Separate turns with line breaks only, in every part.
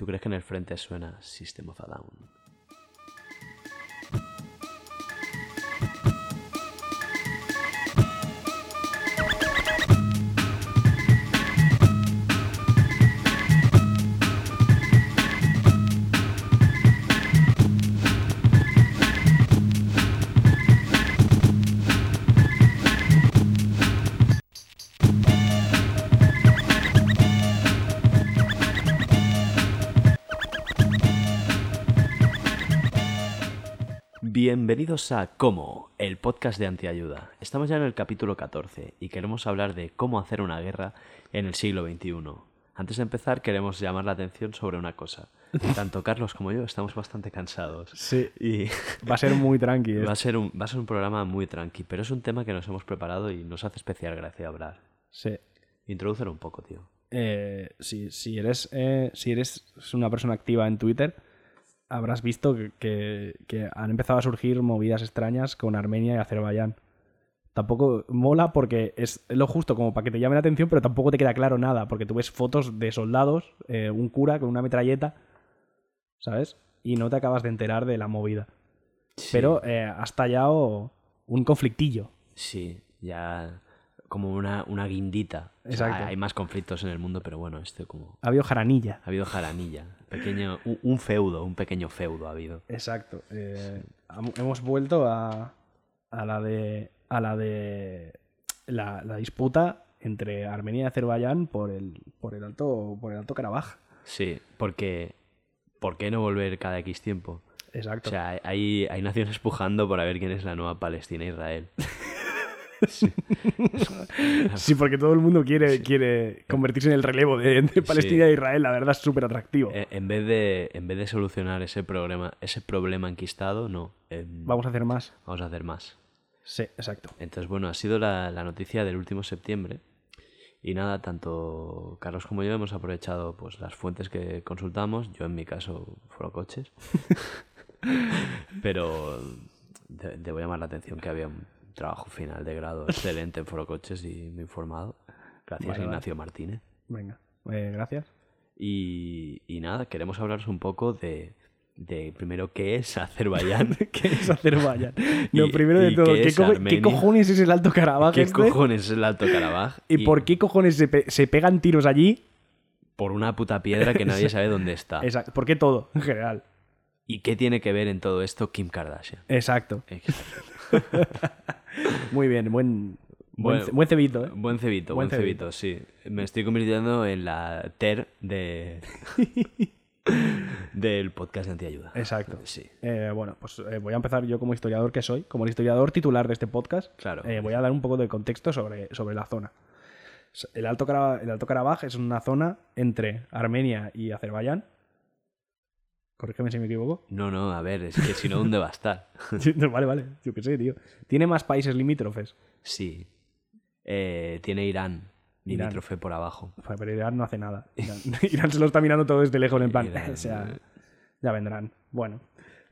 ¿Tú crees que en el frente suena System of a Down? Bienvenidos a Cómo, el podcast de Antiayuda. Estamos ya en el capítulo 14 y queremos hablar de cómo hacer una guerra en el siglo XXI. Antes de empezar, queremos llamar la atención sobre una cosa. Tanto Carlos como yo estamos bastante cansados.
Sí.
Y
Va a ser muy tranqui. ¿eh?
va a, ser un, va a ser un programa muy tranqui, pero es un tema que nos hemos preparado y nos hace especial gracia hablar.
Sí.
Introducir un poco, tío.
Eh, si, si eres, eh, si eres una persona activa en Twitter, habrás visto que, que- que han empezado a surgir movidas extrañas con Armenia y Azerbaiyán. Tampoco mola porque es lo justo como para que te llame la atención, pero tampoco te queda claro nada, porque tú ves fotos de soldados, eh, un cura con una metralleta, ¿sabes? Y no te acabas de enterar de la movida. Pero eh, ha estallado un conflictillo.
Sí, ya como una, una guindita. O sea,
Exacto.
hay más conflictos en el mundo, pero bueno, este como...
Ha habido jaranilla.
Ha habido jaranilla. Pequeño, un, feudo, un pequeño feudo ha habido.
Exacto. Eh, hemos vuelto a, a la de a la de la, la disputa entre Armenia y Azerbaiyán por el por el alto por el alto Karabaj.
Sí, porque... ¿Por qué no volver cada X tiempo?
Exacto.
O sea, hay, hay naciones pujando por a ver quién es la nueva Palestina
sí, porque todo el mundo quiere quiere convertirse en el relevo de, Palestina e Israel. La verdad es súper atractivo.
Eh, En vez, de, en vez de solucionar ese problema, ese problema enquistado, no.
Vamos a hacer más.
vamos a hacer más.
Sí, exacto.
Entonces, bueno, ha sido la, la noticia del último septiembre. Y nada, tanto Carlos como yo hemos aprovechado pues las fuentes que consultamos. Yo en mi caso fueron coches. Pero de- debo llamar la atención que había un trabajo final de grado excelente en Foro Coches y me he informado. Gracias
Vale, vale.
Ignacio Martínez.
Venga. Eh, gracias.
Y, y nada, queremos hablaros un poco de, de primero qué es Azerbaiyán.
¿Qué es Azerbaiyán? Lo
Y-
primero de todo,
qué
¿qué,
es
co- qué
Armenia?
cojones es el Alto Karabaj
¿Qué
este?
cojones es el Alto Karabaj?
¿Y, por qué cojones se, pe- se pegan tiros allí?
Por una puta piedra que nadie sabe dónde está.
Exacto. ¿Por qué todo, en general?
¿Y qué tiene que ver en todo esto Kim Kardashian?
Exacto.
Exacto.
Muy bien, buen, buen, ce- buen cebito, ¿eh?
Buen cebito,
Buen
buen, cebito, sí. Me estoy convirtiendo en la TER de... del podcast de Antiayuda.
Exacto.
Sí.
Eh, bueno, pues eh, voy a empezar yo como historiador que soy, como el historiador titular de este podcast.
Claro.
eh, voy a dar un poco de contexto sobre, sobre la zona. El Alto, Karabaj, el Alto Karabaj es una zona entre Armenia y Azerbaiyán. Corrígeme si me equivoco.
No, no, a ver, es que si no, ¿dónde va a estar?
Vale, vale. Yo qué sé, tío. Tiene más países limítrofes.
Sí. Eh, tiene Irán, limítrofe por abajo.
Pero Irán no hace nada. Irán, Irán se lo está mirando todo desde lejos, en plan.
Irán,
o sea,
eh.
ya vendrán. Bueno,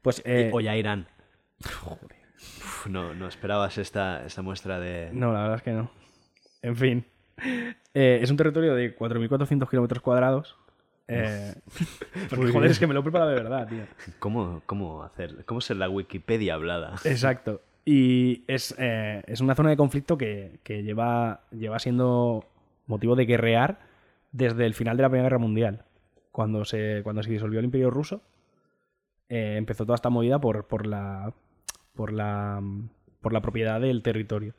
pues. eh,
o ya Irán. Uf, no, no esperabas esta, esta muestra de...
No, la verdad es que no. En fin. Eh, es un territorio de 4.400 kilómetros cuadrados. Eh, porque, joder, es que me lo he preparado de verdad, tío.
¿Cómo, cómo hacer? ¿Cómo ser la Wikipedia hablada?
Exacto. Y es, eh, es una zona de conflicto que, que lleva, lleva siendo motivo de guerrear desde el final de la Primera Guerra Mundial. Cuando se, cuando se disolvió el Imperio Ruso, eh, empezó toda esta movida por, por, la, por, la, por la propiedad del territorio.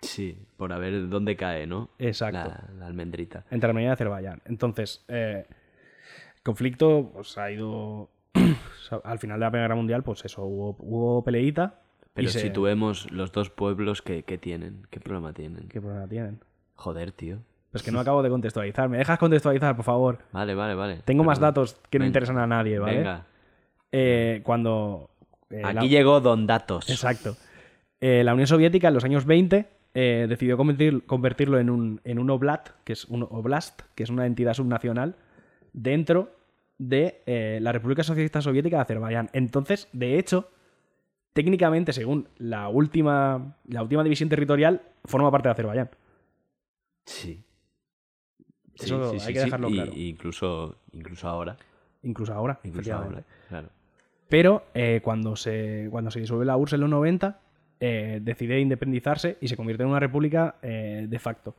Sí, por a ver dónde cae, ¿no?
Exacto.
La, la almendrita.
entre Armenia y Azerbaiyán. Entonces, eh, conflicto pues, ha ido. al final de la Primera Guerra Mundial, pues eso, hubo, hubo peleita.
Pero
se-
situemos los dos pueblos que, que tienen. ¿Qué problema tienen?
¿Qué problema tienen?
Joder, tío.
Pues que no acabo de contextualizar. ¿Me dejas contextualizar, por favor?
Vale, vale, vale.
Tengo más datos que no interesan a nadie, ¿vale?
Venga.
Eh, cuando... eh,
Aquí
la-
llegó Don Datos.
Exacto. Eh, la Unión Soviética en los años 20 eh, decidió convertir- convertirlo en un, en un oblast, que es un oblast, que es una entidad subnacional, dentro de eh, la República Socialista Soviética de Azerbaiyán. Entonces, de hecho, técnicamente, según la última, la última división territorial, forma parte de Azerbaiyán.
Sí.
Eso
sí,
hay
sí,
que dejarlo claro.
y incluso, incluso ahora.
Incluso ahora.
Incluso
efectivamente.
ahora. Claro.
Pero eh, cuando, se, cuando se disuelve la URSS en los 90, eh, decide independizarse y se convierte en una república eh, de facto.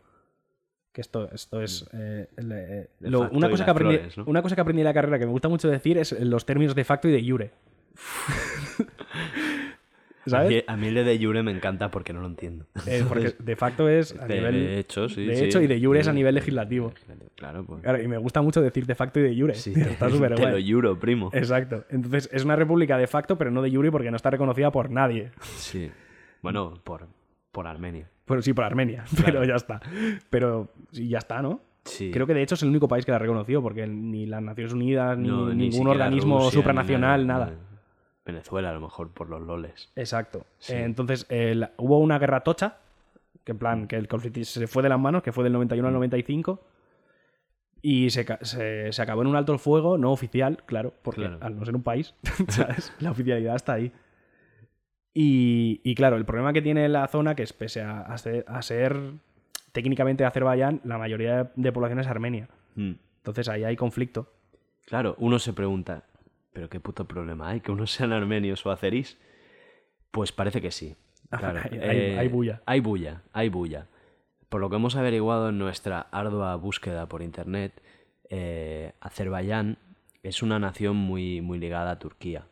Que esto, esto es. eh, el, eh, lo-
facto
una, cosa que aprendí,
flores, ¿no?
una cosa que aprendí en la carrera que me gusta mucho decir es los términos de facto y de jure.
A
¿Sabes?
a mí el de Jure me encanta porque no lo entiendo.
Eh, porque de facto es a
de,
nivel.
de hecho, sí.
de
sí.
hecho y de jure es a nivel legislativo.
Claro, pues.
Claro, y me gusta mucho decir de facto y de jure.
Sí,
Está súper
te
guay.
lo juro, primo.
Exacto. Entonces, es una república de facto, pero no de jure porque no está reconocida por nadie.
Sí. Bueno, por, por Armenia.
Bueno, sí, por Armenia, pero ya está. Pero sí, ya está, ¿no?
Sí.
Creo que de hecho es el único país que la ha reconocido, porque ni las Naciones Unidas, ni
No, ni
ningún organismo
Rusia, ni
supranacional, nada.
Venezuela, a lo mejor, por los loles.
Exacto.
Sí.
Eh, entonces, hubo una guerra tocha, que en plan, que el conflicto se fue de las manos, que fue del 91 al
Mm.
95, y se, se- se acabó en un alto el fuego, no oficial, claro, porque
Claro.
al no ser un país, ¿sabes? la oficialidad está ahí. Y, y claro, el problema que tiene la zona, que es pese a, a ser, a ser técnicamente Azerbaiyán, la mayoría de población es armenia.
Mm.
Entonces ahí hay conflicto.
Claro, uno se pregunta, ¿pero qué puto problema hay? ¿Que unos sean armenios o azerís? Pues parece que sí. Claro.
Hay- hay- hay bulla.
Hay bulla, hay bulla. Por lo que hemos averiguado en nuestra ardua búsqueda por internet, eh, Azerbaiyán es una nación muy, muy ligada a Turquía.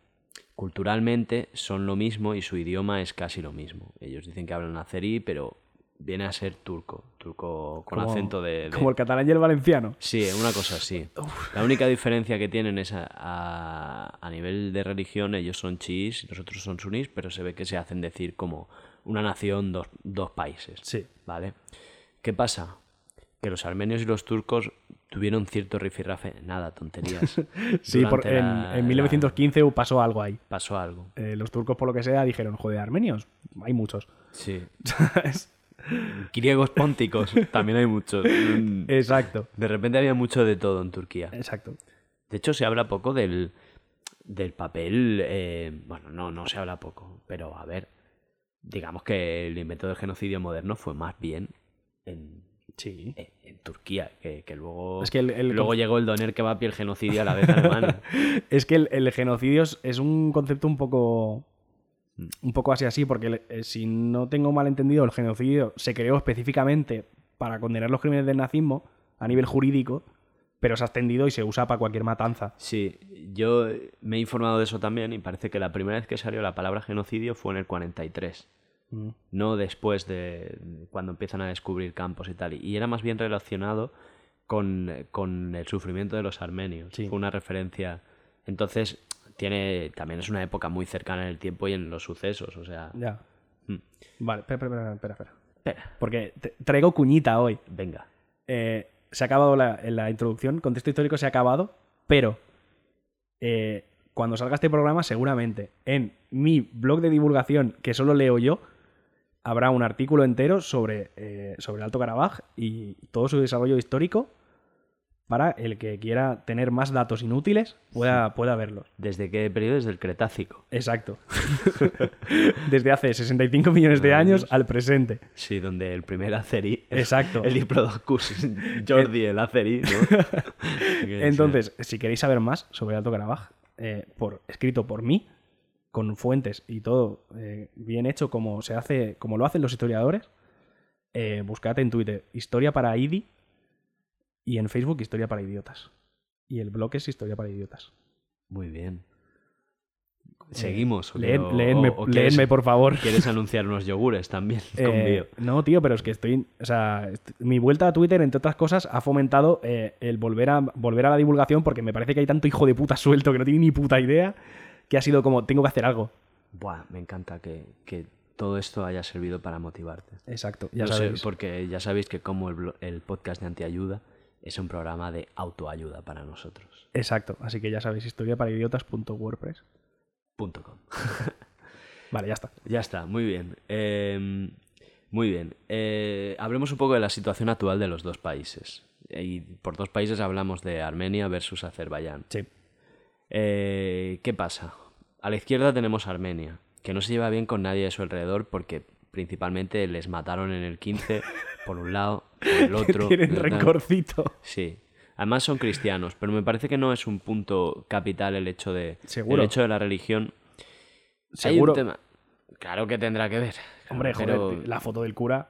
Culturalmente son lo mismo y su idioma es casi lo mismo. Ellos dicen que hablan azerí, pero viene a ser turco, turco con
Como-
acento de, de-
Como el catalán y el valenciano.
Sí, una cosa así. La única diferencia que tienen es a, a- a nivel de religión, ellos son chiís y nosotros son sunís, pero se ve que se hacen decir como una nación, dos, dos países.
Sí.
¿Vale? ¿Qué pasa? Que los armenios y los turcos tuvieron cierto rifirrafe. Nada, tonterías.
Sí, por- en,
la-
en
la-
1915 pasó algo ahí.
pasó algo.
Eh, los turcos, por lo que sea, dijeron, joder, armenios, hay muchos.
Sí. Griegos pónticos, también hay muchos. Mm,
Exacto,
De repente había mucho de todo en Turquía.
exacto.
De hecho, se habla poco del, del papel. eh, bueno, no, no se habla poco, pero a ver. Digamos que el invento del genocidio moderno fue más bien en,
Sí.
en, en Turquía, que, que luego.
Es que el- el-
luego llegó el doner kebab y el genocidio a la vez alemana.
Es que el, el genocidio es, es un concepto un poco.
Mm.
Un poco así así, porque eh, si no tengo mal entendido, el genocidio se creó específicamente para condenar los crímenes del nazismo a nivel jurídico, pero se ha extendido y se usa para cualquier matanza.
Sí, yo me he informado de eso también y parece que la primera vez que salió la palabra genocidio fue en el 43.
Mm.
no después de cuando empiezan a descubrir campos y tal. Y era más bien relacionado con, con el sufrimiento de los armenios.
Sí.
Fue una referencia. Entonces, tiene también es una época muy cercana en el tiempo y en los sucesos. O sea,
Ya.
Mm.
Vale, espera, espera, espera, espera.
espera,
Porque te- traigo cuñita hoy.
venga.
Eh, se ha acabado la, en la introducción, contexto histórico se ha acabado, pero eh, cuando salga este programa, seguramente en mi blog de divulgación, que solo leo yo, habrá un artículo entero sobre, eh, sobre el Alto Karabaj y todo su desarrollo histórico para el que quiera tener más datos inútiles pueda, pueda verlos.
¿Desde qué periodo? Desde el Cretácico.
Exacto. Desde hace 65 millones de años al presente.
Sí, donde el primer azerí.
Exacto.
El Diplodocus Jordi, el azerí, ¿no?
Entonces, si queréis saber más sobre el Alto Karabaj, eh, por, escrito por mí, con fuentes y todo eh, bien hecho como se hace, como lo hacen los historiadores, eh, buscad en Twitter Historia para IDI y en Facebook Historia para Idiotas. Y el blog es Historia para Idiotas.
Muy bien. Seguimos. ¿o qué?
Leed-
O-
leedme,
o- o quieres-
leedme, por favor.
¿Quieres anunciar unos yogures también? con
Eh, no, tío, pero es que estoy. O sea, mi vuelta a Twitter, entre otras cosas, ha fomentado eh, el volver a, volver a la divulgación porque me parece que hay tanto hijo de puta suelto que no tiene ni puta idea que ha sido como, tengo que hacer algo.
Buah, me encanta que, que todo esto haya servido para motivarte.
Exacto, ya
No sé,
sabéis.
porque ya sabéis que como el, el podcast de Antiayuda es un programa de autoayuda para nosotros.
Exacto, así que ya sabéis, historia para idiotas.wordpress.
Punto com.
Vale, ya está.
Ya está, muy bien. Eh, muy bien. Eh, hablemos un poco de la situación actual de los dos países. Y por dos países hablamos de Armenia versus Azerbaiyán.
Sí.
Eh, ¿Qué pasa? A la izquierda tenemos Armenia, que no se lleva bien con nadie de su alrededor porque principalmente les mataron en el 15 por un lado, por el otro.
Tienen rencorcito.
Sí. Además son cristianos, pero me parece que no es un punto capital el hecho de
Seguro.
el hecho de la religión. Hay un
Seguro.
tema. Claro que tendrá que ver.
Hombre, joder,
pero
la foto del cura.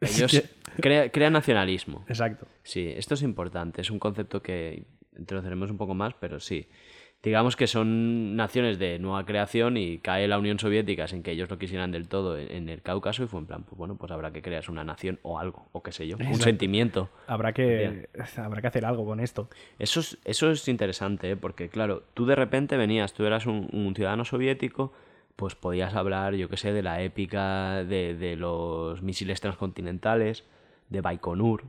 ellos
Es
crea, crea nacionalismo.
Exacto.
Sí, esto es importante. Es un concepto que introduciremos un poco más, pero sí. Digamos que son naciones de nueva creación y cae la Unión Soviética sin que ellos lo quisieran del todo en, el Cáucaso y fue en plan, pues bueno, pues habrá que crear una nación o algo, o qué sé yo, un sentimiento.
Habrá que, habrá que hacer algo con esto.
Eso es, eso es interesante, ¿eh? porque claro, tú de repente venías, tú eras un, un ciudadano soviético, pues podías hablar, yo qué sé, de la épica de, de los misiles transcontinentales, de Baikonur,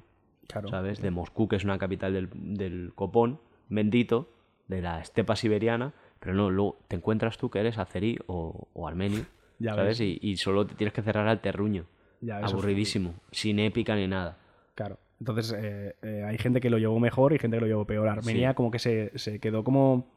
Claro.
¿sabes? De Moscú, que es una capital del, del copón bendito, de la estepa siberiana, pero no, luego te encuentras tú que eres azerí o, o armenio,
Ya
¿sabes? Y, y solo te tienes que cerrar al terruño.
Ya,
Aburridísimo, sin épica ni nada.
Claro. Entonces, eh, eh, hay gente que lo llevó mejor y gente que lo llevó peor. Armenia
Sí.
como que se, se quedó como,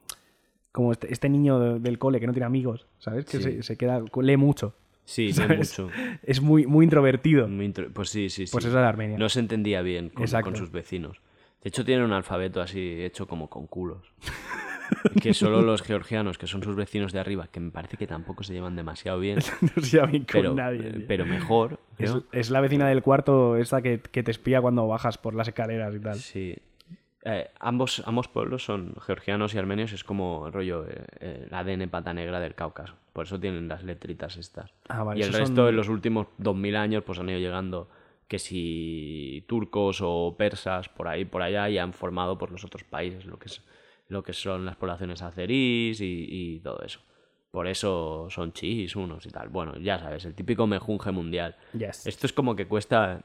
como este, este niño de- del cole que no tiene amigos, ¿sabes? Que
Sí.
se, se queda, lee mucho.
Sí,
¿sabes?
mucho.
Es muy, muy introvertido.
Muy intro- Pues sí, sí, sí.
Pues eso es Armenia.
No se entendía bien con sus vecinos. De hecho, tienen un alfabeto así hecho como con culos. que solo los georgianos, que son sus vecinos de arriba, que me parece que tampoco se llevan demasiado bien,
no se lleva bien con
pero,
nadie. tío.
pero mejor.
es, la vecina del cuarto, esa que, que te espía cuando bajas por las escaleras y tal.
Sí. Eh, ambos, ambos pueblos son georgianos y armenios, es como rollo eh, eh, el ADN pata negra del Cáucaso. Por eso tienen las letritas estas.
Ah, vale,
y el resto
son-
en los últimos 2000 años pues han ido llegando que si turcos o persas por ahí por allá y han formado por los otros países lo que es lo que son las poblaciones azerís y, y todo eso. Por eso son chis unos y tal. Bueno, ya sabes, el típico mejunje mundial.
Yes.
Esto es como que cuesta,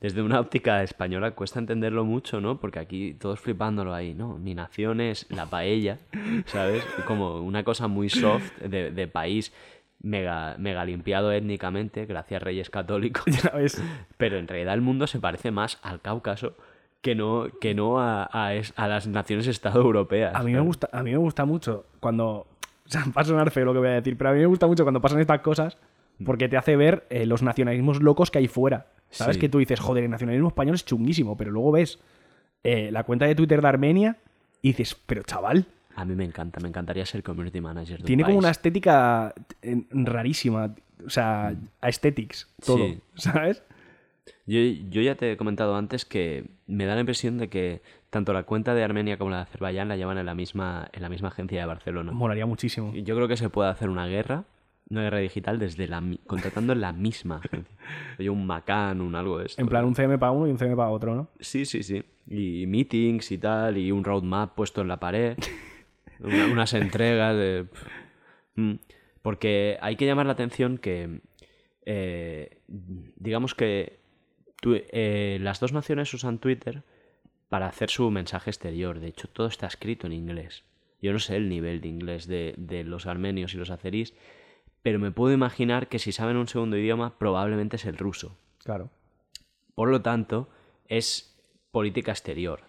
desde una óptica española, cuesta entenderlo mucho, ¿no? Porque aquí todos flipándolo ahí, ¿no? Mi nación es la paella, ¿sabes? Como una cosa muy soft de, de país mega, mega limpiado étnicamente, gracias a Reyes Católicos. Pero en realidad el mundo se parece más al Cáucaso que no, que no a, a es- a las naciones-estado europeas.
A mí me gusta, a mí me gusta mucho cuando. O sea, va a sonar feo lo que voy a decir, pero a mí me gusta mucho cuando pasan estas cosas porque te hace ver eh, los nacionalismos locos que hay fuera. ¿Sabes?
Sí.
Que tú dices, joder, el nacionalismo español es chunguísimo, pero luego ves eh, la cuenta de Twitter de Armenia y dices, pero chaval,
A mí me encanta, me encantaría ser community manager de un
tiene como
país.
una estética eh, rarísima. O sea, aesthetics, todo.
Sí.
¿Sabes?
Yo, yo ya te he comentado antes que me da la impresión de que tanto la cuenta de Armenia como la de Azerbaiyán la llevan en la misma, en la misma agencia de Barcelona.
Molaría muchísimo.
Y Yo creo que se puede hacer una guerra, una guerra digital, desde la contratando en la misma agencia. Oye, un Macan, un algo de esto.
En plan, un CM para uno y un CM para otro, ¿no?
Sí, sí, sí. Y meetings y tal, y un roadmap puesto en la pared. Una- unas entregas de... Mm. Porque hay que llamar la atención que, eh, digamos que tu- eh, las dos naciones usan Twitter para hacer su mensaje exterior. De hecho, todo está escrito en inglés. Yo no sé el nivel de inglés de, de los armenios y los azerís, pero me puedo imaginar que si saben un segundo idioma, probablemente es el ruso.
Claro.
Por lo tanto, es política exterior.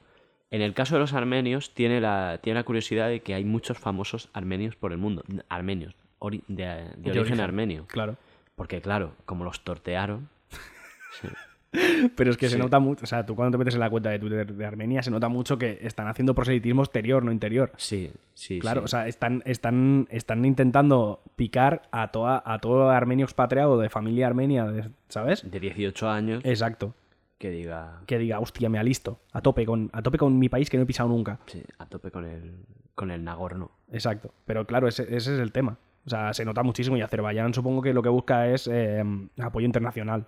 En el caso de los armenios, tiene la, tiene la curiosidad de que hay muchos famosos armenios por el mundo. Armenios, ori- de, de origen,
origen,
armenio.
Claro.
Porque, claro, como los tortearon.
Pero es que se nota mucho, o sea, tú cuando te metes en la cuenta de Twitter de Armenia, se nota mucho que están haciendo proselitismo exterior, no interior.
Sí, sí,
Claro,
sí.
o sea, están, están, están intentando picar a, toda, a todo armenio expatriado de familia armenia, de- ¿sabes?
De 18 años,
Exacto.
Que diga.
Que diga, hostia, me alisto. A tope con, a tope con mi país que no he pisado nunca.
Sí, a tope con el, con el Nagorno.
Exacto. Pero claro, ese, ese es el tema. O sea, se nota muchísimo y Azerbaiyán supongo que lo que busca es eh, apoyo internacional.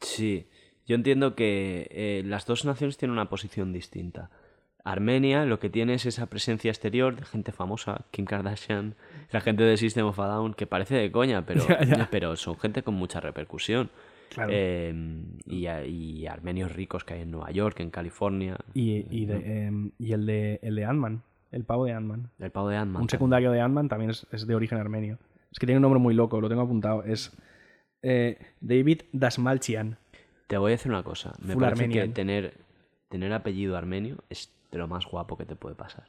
Sí, yo entiendo que eh, las dos naciones tienen una posición distinta. Armenia lo que tiene es esa presencia exterior de gente famosa, Kim Kardashian, la gente de System of a Down, que parece de coña, pero,
Ya, ya.
pero son gente con mucha repercusión.
Claro.
Eh, y, y armenios ricos que hay en Nueva York, en California.
Y, y, de, em, y el de, el de Ant-Man, el pavo de Ant-Man.
El pavo de Ant-Man.
Un secundario de Ant-Man también es, es de origen armenio. Es que tiene un nombre muy loco, lo tengo apuntado. Es eh, David Dasmalchian.
Te voy a decir una cosa. Me
Full
parece
Armenian.
que tener, tener apellido armenio es de lo más guapo que te puede pasar.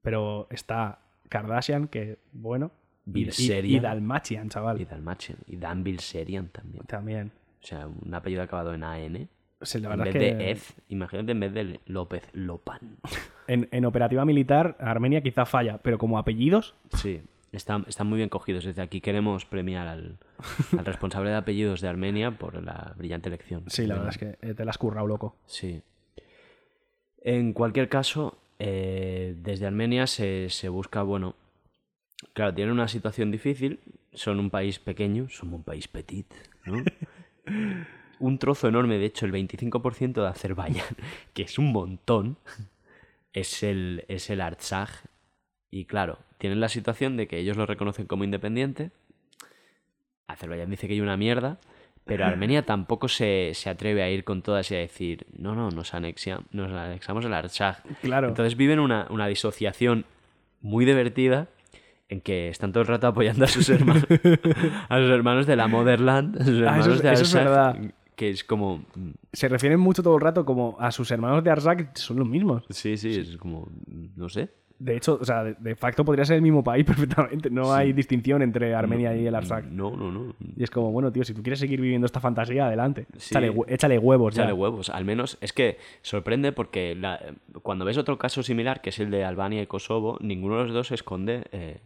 Pero está Kardashian, que bueno. Y- y, y Dalmachian, chaval.
Y Dalmachian. Y Dan Bilzerian también.
También.
O sea, un apellido acabado en AN.
Sí, la
En vez
es que
de Ez, imagínate en vez de López, Lopan.
en, en operativa militar Armenia quizá falla, pero como apellidos,
Sí, están, están muy bien cogidos. Desde aquí queremos premiar al, al responsable de apellidos de Armenia por la brillante elección.
sí, la verdad es que te la has currado, loco.
Sí. En cualquier caso, eh, desde Armenia se, se busca, bueno, claro, tienen una situación difícil, son un país pequeño, somos un país petit, ¿no? un trozo enorme, de hecho, el 25% de Azerbaiyán, que es un montón, es el, es el Artsaj. Y claro, tienen la situación de que ellos lo reconocen como independiente, Azerbaiyán dice que hay una mierda, pero Armenia tampoco se, se atreve a ir con todas y a decir, no, no, nos, anexia- nos anexamos el Artsaj.
Claro.
Entonces viven una, una disociación muy divertida en que están todo el rato apoyando a sus hermanos, a sus hermanos de la Motherland, a sus
Ah,
hermanos
eso
de
es verdad.
que es como,
Se refieren mucho todo el rato como a sus hermanos de Arzak, son los mismos.
sí, sí, es como, no sé.
De hecho, o sea, de, de facto podría ser el mismo país perfectamente. No hay distinción entre Armenia y el Arzak.
No, no, no.
Y es como, bueno, tío, si tú quieres seguir viviendo esta fantasía, adelante.
Sí.
Échale, échale huevos ya.
Échale huevos. Al menos es que sorprende porque la- cuando ves otro caso similar, que es el de Albania y Kosovo, ninguno de los dos esconde eh,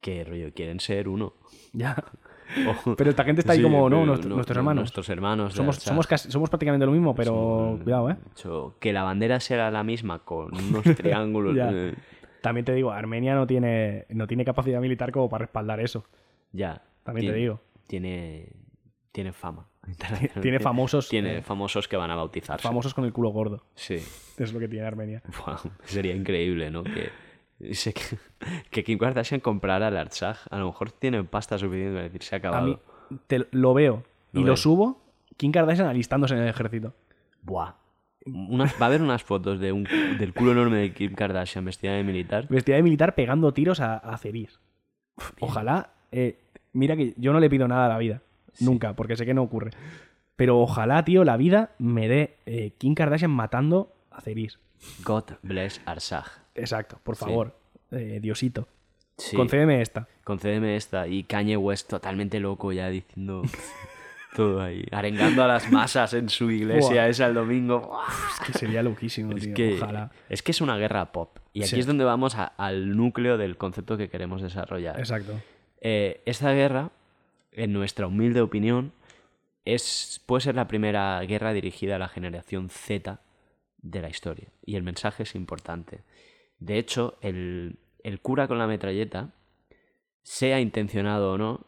que rollo quieren ser uno.
Ya.
O-
Pero esta gente está ahí
Sí,
como, no, nuestros hermanos.
Nuestros hermanos.
Somos, somos, casi- somos prácticamente lo mismo, pero
Somos-
cuidado, ¿eh?
hecho, que la bandera sea la misma con unos triángulos. Eh,
También te digo, Armenia no tiene, no tiene capacidad militar como para respaldar eso.
ya.
También te digo.
Tiene, tiene fama.
Tiene famosos,
Tiene
eh,
famosos que van a bautizarse.
Famosos con el culo gordo.
Sí.
Es lo que tiene Armenia.
Sería increíble, ¿no? Que, sé que, que Kim Kardashian comprara el Artsaj. A lo mejor tiene pasta suficiente para decir se ha
A
acabado.
mí te lo veo
Lo
y lo subo. Kim Kardashian alistándose en el ejército.
Buah. Unas- va a haber unas fotos de un, del culo enorme de Kim Kardashian vestida de militar.
Vestida de militar pegando tiros a, a Ceris. Ojalá. eh, mira que yo no le pido nada a la vida. Nunca, porque sé que no ocurre. Pero ojalá, tío, la vida me dé eh, Kim Kardashian matando a Ceris.
God bless Artsaj.
Exacto, por
Sí.
favor. Eh, Diosito.
Sí.
Concédeme esta.
Concédeme esta. Y Kanye West totalmente loco ya diciendo todo ahí. Arengando a las masas en su iglesia esa el domingo.
Es que sería loquísimo,
Es
tío.
que,
Ojalá.
es que es una guerra pop. Y aquí
Sí.
es donde vamos a- al núcleo del concepto que queremos desarrollar.
Exacto.
Eh, esta guerra, en nuestra humilde opinión, es, puede ser la primera guerra dirigida a la generación Z de la historia. Y el mensaje es importante. De hecho, el, el cura con la metralleta, sea intencionado o no,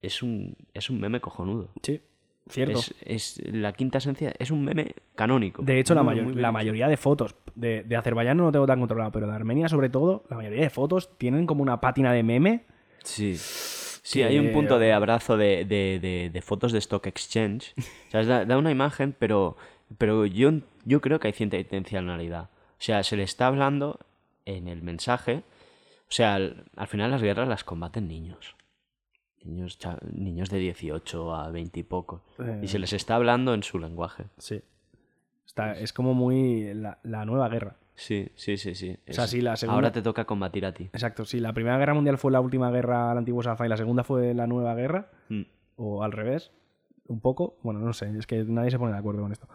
es un, es un meme cojonudo.
Sí, cierto.
Es, es la quinta esencia, es un meme canónico.
De hecho, la, mayor-
muy
la mayoría de fotos de, de Azerbaiyán no lo tengo tan controlado, pero de Armenia, sobre todo, la mayoría de fotos tienen como una pátina de meme.
Sí. Sí,
que-
hay un punto de abrazo de, de- de- de fotos de Stock Exchange. O sea, da, da una imagen, pero, pero yo, yo creo que hay cierta intencionalidad. O sea, se le está hablando en el mensaje. O sea, al, al final las guerras las combaten niños. Niños, niños de 18 a 20 y poco.
Eh.
Y se les está hablando en su lenguaje.
Sí. Está, es como muy la, la nueva guerra.
Sí, sí, sí, sí.
O sea, sí, la segunda-
Ahora te toca combatir a ti.
Exacto, sí. La primera guerra mundial fue la última guerra al antiguo Safa y la segunda fue la nueva guerra.
Mm.
O al revés. Un poco. Bueno, no sé. Es que nadie se pone de acuerdo con esto.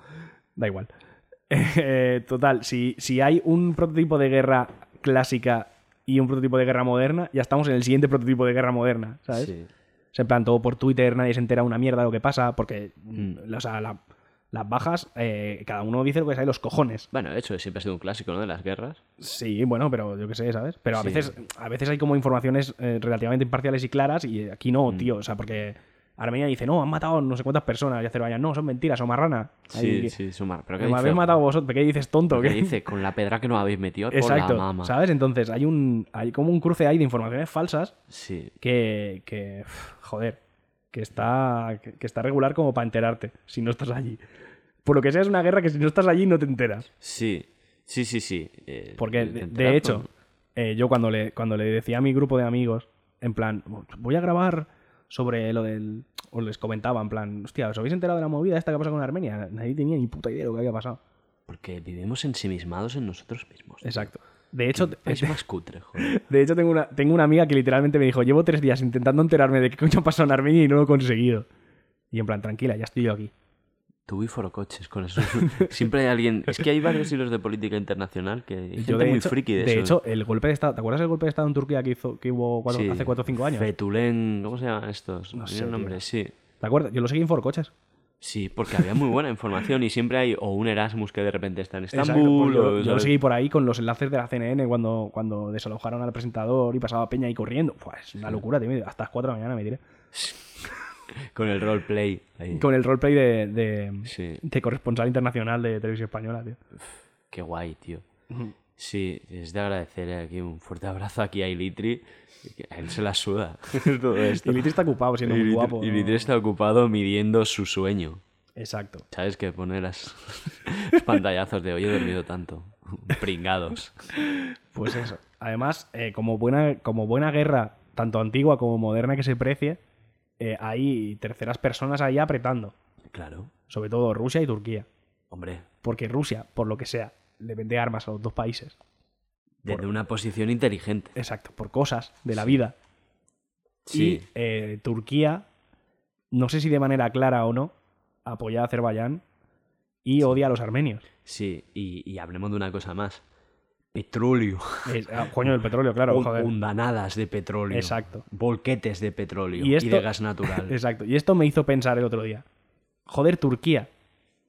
Da igual. Eh, total, si, si hay un prototipo de guerra clásica y un prototipo de guerra moderna, ya estamos en el siguiente prototipo de guerra moderna, ¿sabes?
Sí.
O sea, en plan, todo por Twitter, nadie se entera una mierda de lo que pasa, porque,
Mm.
o sea, la- las bajas, eh, cada uno dice lo que sabe los cojones.
Bueno, de hecho, siempre ha sido un clásico, ¿no? De las guerras.
Sí, bueno, pero yo qué sé, ¿sabes? Pero a
Sí.
veces a veces hay como informaciones eh, relativamente imparciales y claras y aquí no, tío. O sea, porque Armenia dice, no, han matado no sé cuántas personas. Y Azerbaiyán, no, son mentiras, son marranas.
Sí,
que-
sí, sumar. Pero ¿qué
me
dice?
habéis matado vosotros, ¿qué dices, tonto?
¿Qué
¿Qué?
dice? Con la pedra que nos habéis metido por
Exacto,
la mama.
¿sabes? Entonces hay un hay como un cruce ahí de informaciones falsas
Sí.
que, que joder, que está, que, que está regular como para enterarte si no estás allí. Por lo que sea, es una guerra que si no estás allí no te enteras.
Sí, sí, sí, sí. eh,
Porque, de, hecho,
con-
eh, yo cuando le, cuando le decía a mi grupo de amigos, en plan, voy a grabar sobre lo del... O les comentaba, en plan, hostia, ¿os habéis enterado de la movida esta que pasa con Armenia? Nadie tenía ni puta idea de lo que había pasado.
Porque vivimos ensimismados en nosotros mismos. tío.
Exacto. De hecho,
Es más cutre, joder.
De hecho, tengo una, tengo una amiga que literalmente me dijo, llevo tres días intentando enterarme de qué coño ha pasado en Armenia y no lo he conseguido. Y en plan, tranquila, ya estoy yo aquí.
Tú y forocoches con eso. Siempre hay alguien. Es que hay varios hilos de política internacional que hay gente
Yo, de
muy
hecho,
friki de,
de
eso.
hecho, el golpe de Estado... ¿Te acuerdas del golpe de Estado en Turquía que, hizo, que hubo cuatro-
Sí.
hace 4 o 5 años?
Fetulén, ¿cómo se llaman estos?
No sé,
nombre, sí.
¿Te acuerdas? Yo lo seguí en Forcoches.
Sí, porque había muy buena información y siempre hay o un Erasmus que de repente está en Estambul
pues yo,
o,
yo lo seguí por ahí con los enlaces de la CNN cuando, cuando desalojaron al presentador y pasaba Peña ahí corriendo. Fua, es una locura, tío. Hasta las 4 de la mañana me tiré.
Con el roleplay. ahí.
Con el roleplay de, de,
Sí.
de corresponsal internacional de televisión española, tío.
Qué guay, tío. Sí, es de agradecer eh, aquí un fuerte abrazo aquí a Ilitri. A él se la suda todo esto.
Y Litri está ocupado siendo muy
Ilitri-
guapo. ¿no?
Ilitri está ocupado midiendo su sueño.
Exacto.
¿Sabes? Que pone las los pantallazos de hoy he dormido tanto. Pringados.
Pues eso. Además, eh, como, buena, como buena guerra, tanto antigua como moderna que se precie, eh, hay terceras personas ahí apretando.
Claro.
Sobre todo Rusia y Turquía.
Hombre,
Porque Rusia, por lo que sea, le vende armas a los dos países.
desde una posición inteligente.
Exacto, por cosas de la vida.
Sí.
Y eh, Turquía, no sé si de manera clara o no, apoya a Azerbaiyán y odia a los armenios.
Sí, y, y hablemos de una cosa más. Petróleo.
Es- ah, coño, el petróleo, claro, joder.
Hundanadas de petróleo.
Exacto.
Volquetes de petróleo.
Y
de gas natural.
Exacto. Y esto me hizo pensar el otro día. Joder, Turquía.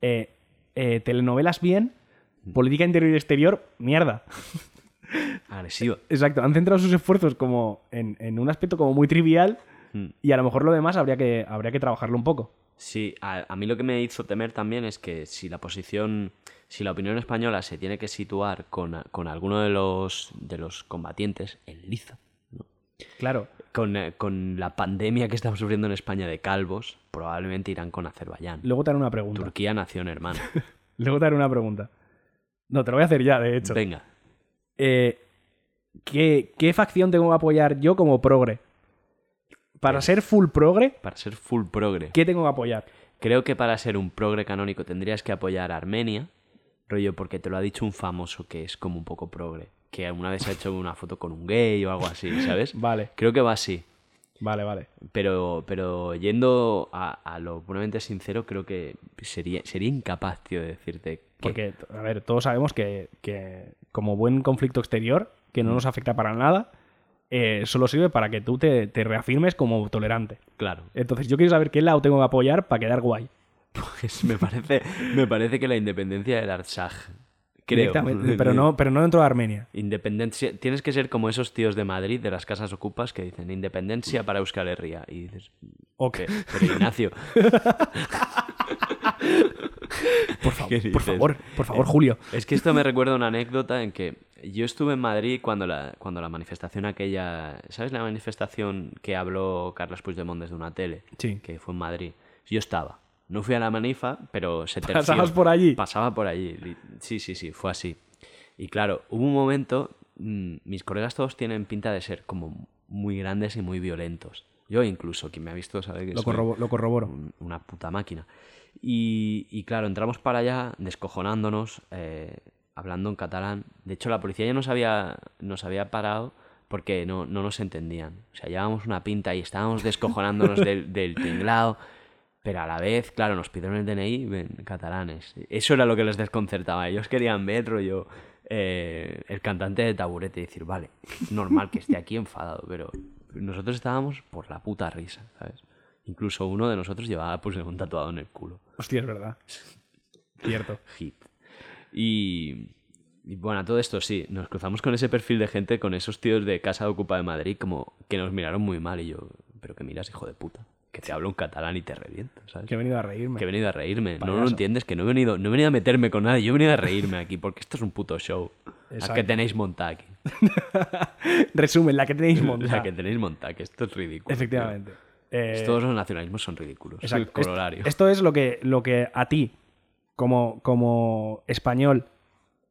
eh, eh, telenovelas bien, política interior y exterior, mierda.
Agresiva.
Exacto. Han centrado sus esfuerzos como en, en un aspecto como muy trivial
Mm.
y a lo mejor lo demás habría que, habría que trabajarlo un poco.
Sí, a, a mí lo que me hizo temer también es que si la posición, si la opinión española se tiene que situar con, con alguno de los, de los combatientes, en liza, ¿no?
Claro.
con, eh, con la pandemia que estamos sufriendo en España de calvos, probablemente irán con Azerbaiyán.
Luego te haré una pregunta.
Turquía, nación hermana.
Luego te haré una pregunta. No, te lo voy a hacer ya, de hecho.
Venga,
Eh, ¿qué, qué facción tengo que apoyar yo como progre? Para ser full progre,
para ser full progre.
¿qué tengo que apoyar?
Creo que para ser un progre canónico tendrías que apoyar a Armenia, rollo, porque te lo ha dicho un famoso que es como un poco progre, que alguna vez ha hecho una foto con un gay o algo así, ¿sabes?
Vale,
Creo que va así.
vale, vale.
Pero, pero yendo a, a lo puramente sincero, creo que sería, sería incapaz, tío, de decirte que...
Porque, a ver, todos sabemos que, que como buen conflicto exterior, que
Mm.
no nos afecta para nada, eh, solo sirve para que tú te, te reafirmes como tolerante.
Claro,
Entonces yo quiero saber qué lado tengo que apoyar para quedar guay.
pues me parece, me parece que la independencia del Artsaj, creo.
Pero no, pero no dentro de Armenia.
Independencia, tienes que ser como esos tíos de Madrid, de las casas ocupas, que dicen independencia para Euskal Herria. Y dices,
Ok.
"¿Qué? Pero Ignacio,
Por, favor,
¿Qué
por favor, por favor, Julio.
Es que esto me recuerda una anécdota en que yo estuve en Madrid cuando la, cuando la manifestación aquella... ¿Sabes la manifestación que habló Carlos Puigdemont desde una tele?
Sí.
Que fue en Madrid. Yo estaba. No fui a la manifa, pero se terció.
¿Pasabas por allí?
Pasaba por allí. Sí, sí, sí, fue así. Y claro, hubo un momento... mm, mis colegas todos tienen pinta de ser como muy grandes y muy violentos. Yo incluso, quien me ha visto sabe que
Lo,
soy
lo corroboro.
un- una puta máquina. Y, y claro, entramos para allá descojonándonos, eh, hablando en catalán. De hecho, la policía ya nos había, nos había parado porque no, no nos entendían. O sea, llevábamos una pinta y estábamos descojonándonos del, del tinglao, pero a la vez, claro, nos pidieron el DNI en catalanes. Eso era lo que les desconcertaba. Ellos querían ver, rollo, eh, el cantante de taburete y decir, vale, normal que esté aquí enfadado, pero nosotros estábamos por la puta risa, ¿sabes? Incluso uno de nosotros llevaba pues un tatuado en el culo.
Hostia, es verdad. Cierto.
Hit. Y, y bueno, a todo esto sí, nos cruzamos con ese perfil de gente, con esos tíos de Casa de Ocupa de Madrid, como que nos miraron muy mal y yo, pero que miras, hijo de puta. que te hablo en catalán y te reviento, ¿sabes?
Que he venido a reírme.
Que he venido a reírme. No lo entiendes, que no he venido, no he venido a meterme con nadie, yo he venido a reírme aquí, porque esto es un puto show. La
Exacto.
que tenéis montada aquí.
Resumen, la que tenéis
La
montada.
que tenéis montada, que esto es ridículo.
Efectivamente. Eh.
Todos los nacionalismos son ridículos. Es el
exacto. Esto- es lo que, lo que a ti, como, como español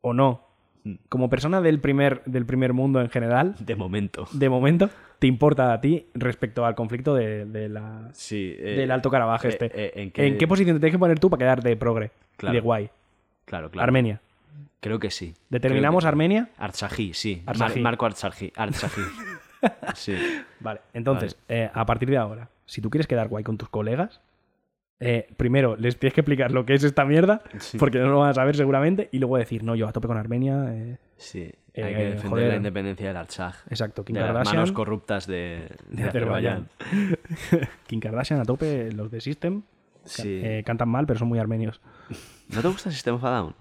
o no,
Mm.
como persona del primer, del primer mundo en general,
De momento.
de momento, te importa a ti respecto al conflicto de, de la,
Sí. eh,
del Alto Karabaj
eh,
este.
eh, ¿en, qué...
posición te tienes que poner tú para quedar de progre?
Claro.
Y de guay.
Claro, claro.
Armenia.
Creo que sí.
¿Determinamos
que-
Armenia?
Artsakhi, sí. Mar-. Marco Artsakhi. Artsakhi. sí.
Vale, entonces, eh, a partir de ahora, si tú quieres quedar guay con tus colegas, eh, primero les tienes que explicar lo que es esta mierda,
Sí.
porque no lo van a saber seguramente, y luego decir, no, yo a tope con Armenia. eh,
Sí. Hay que defender
joder.
la independencia del Artsaj.
exacto, Kim
De las
Kardashian.
manos corruptas de,
de Azerbaiyán. Kim Kardashian a tope, los de System.
Sí.
eh, cantan mal, pero son muy armenios.
¿No te gusta System of a Down?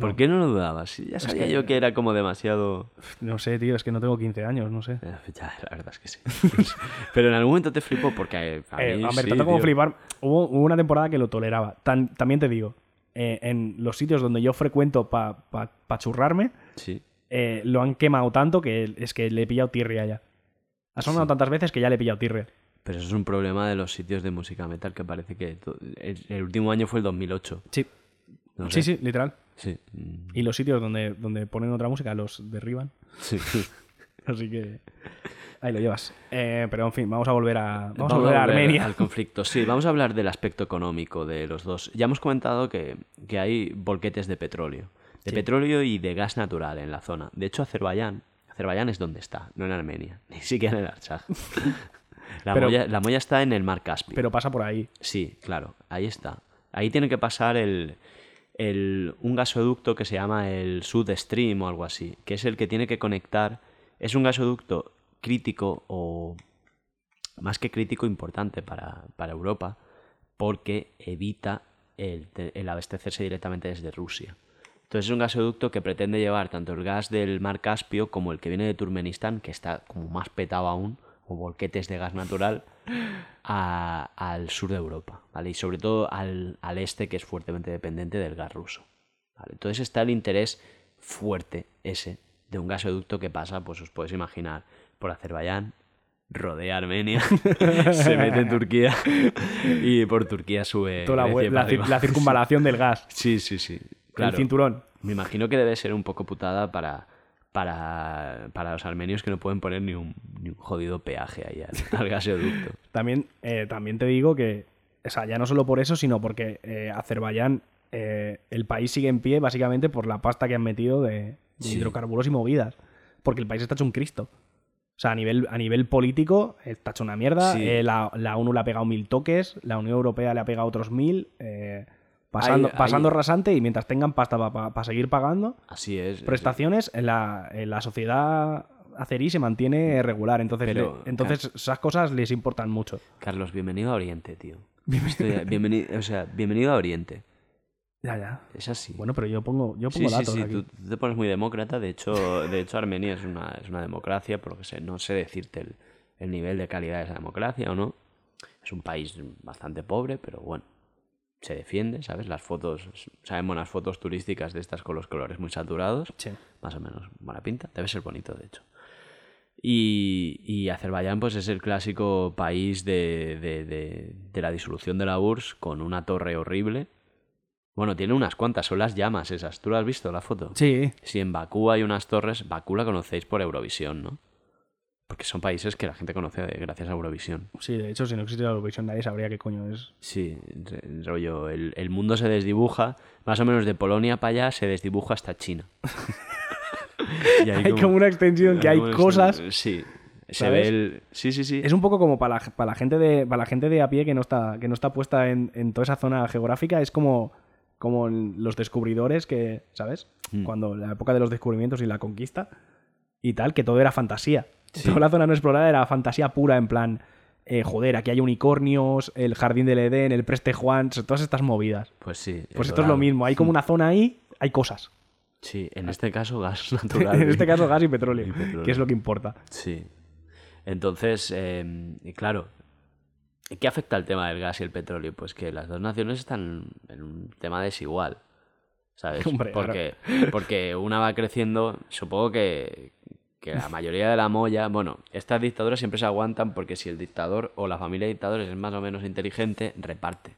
¿Por qué no lo dudabas? Ya sabía yo que era como demasiado...
No sé, tío, es que no tengo 15 años, no sé.
Eh, Ya, la verdad es que sí. Pero en algún momento te flipó porque eh, a mí
Eh, a ver,
sí,
tanto como flipar, hubo, hubo una temporada que lo toleraba. Tan- también te digo, eh, en los sitios donde yo frecuento para pa, pa churrarme,
Sí.
eh, lo han quemado tanto que es que le he pillado tirria ya. Ha sonado tantas veces que ya le he pillado tirria.
Pero eso es un problema de los sitios de música metal que parece que... El, el último año fue el 2008.
Sí.
No
Sí,
sé.
sí, literal.
Sí.
Y los sitios donde, donde ponen otra música los derriban.
sí.
Así que ahí lo llevas. Eh, pero en fin, vamos a volver a, vamos
Vamos
a volver a Armenia.
Al conflicto. Sí, vamos a hablar del aspecto económico de los dos. Ya hemos comentado que, que hay volquetes de petróleo. De petróleo y de gas natural en la zona. De hecho, Azerbaiyán. Azerbaiyán es donde está, no en Armenia. Ni siquiera en el Artsaj. La,
Pero-
molla, la molla está en el mar Caspio.
Pero pasa por ahí.
Sí, claro, ahí está. Ahí tiene que pasar el, el- un gasoducto que se llama el Sud Stream o algo así, que es el que tiene que conectar. Es un gasoducto crítico o más que crítico importante para, para Europa porque evita el, el abastecerse directamente desde Rusia. Entonces es un gasoducto que pretende llevar tanto el gas del mar Caspio como el que viene de Turkmenistán, que está como más petado aún, o volquetes de gas natural, a- al sur de Europa, ¿vale? Y sobre todo al, al este, que es fuertemente dependiente del gas ruso. ¿vale? Entonces está el interés fuerte ese de un gasoducto que pasa, pues os podéis imaginar, por Azerbaiyán, rodea Armenia, se mete en Turquía y por Turquía sube
Toda la, la, cir- circunvalación del gas.
Sí, sí, sí.
El
Claro.
cinturón.
Me imagino que debe ser un poco putada para, para, para los armenios que no pueden poner ni un, ni un jodido peaje ahí al, al gasoducto.
También, eh, también te digo que, o sea, ya no solo por eso, sino porque eh, Azerbaiyán, eh, el país sigue en pie básicamente por la pasta que han metido de, de
Sí.
hidrocarburos y movidas. Porque el país está hecho un Cristo. O sea, a nivel, a nivel político está hecho una mierda.
Sí.
eh, la, la ONU le ha pegado mil toques, la Unión Europea le ha pegado otros mil. eh, pasando,
Hay-
pasando
hay-
rasante y mientras tengan pasta para seguir pagando
Así es.
prestaciones, en la, en la sociedad azerí se mantiene regular. Entonces,
Pero,
le- entonces esas cosas les importan mucho.
Carlos, bienvenido a Oriente, tío. Estoy- bienvenido, o sea, bienvenido a Oriente.
Ya, ya.
Es así.
Bueno, pero yo pongo, yo
sí,
pongo
sí,
datos
sí,
aquí.
tú, tú te pones muy demócrata. De hecho, de hecho Armenia es una, es una democracia, por lo que sé. No sé decirte el, el nivel de calidad de esa democracia o no. Es un país bastante pobre, pero bueno, se defiende, ¿sabes? Las fotos, sabemos las fotos turísticas de estas con los colores muy saturados.
Sí.
Más o menos buena pinta. Debe ser bonito, de hecho. Y, y Azerbaiyán, pues es el clásico país de, de, de- de la disolución de la URSS con una torre horrible. Bueno, tiene unas cuantas, son las llamas esas. ¿Tú lo has visto la foto?
Sí,
Si en Bakú hay unas torres, Bakú la conocéis por Eurovisión, ¿no? Porque son países que la gente conoce gracias a Eurovisión.
sí, de hecho, si no existiera Eurovisión nadie sabría qué coño es.
Sí, rollo, el, el mundo se desdibuja, más o menos de Polonia para allá se desdibuja hasta China. Y
Hay como una extensión que hay cosas.
Sí, se
¿Sabes?
ve el... Sí, sí, sí.
Es un poco como para la, para la gente de para la gente de a pie que no está que no está puesta en, en toda esa zona geográfica es como como los descubridores que sabes
Mm.
cuando la época de los descubrimientos y la conquista y tal que todo era fantasía
Sí.
toda la zona no explorada era fantasía pura en plan eh, joder aquí hay unicornios el jardín del Edén el Preste Juan todas estas movidas
Pues sí.
pues esto es lo mismo hay como una zona ahí hay cosas
Sí, en este caso gas natural.
en este caso gas y petróleo,
Y petróleo.
que es lo que importa
Sí. Entonces, eh, y claro, ¿Qué afecta el tema del gas y el petróleo? Pues que las dos naciones están en un tema desigual. ¿Sabes?
Hombre,
porque, porque una va creciendo, supongo que, que la mayoría de la molla, bueno, estas dictaduras siempre se aguantan porque si el dictador o la familia de dictadores es más o menos inteligente, reparte.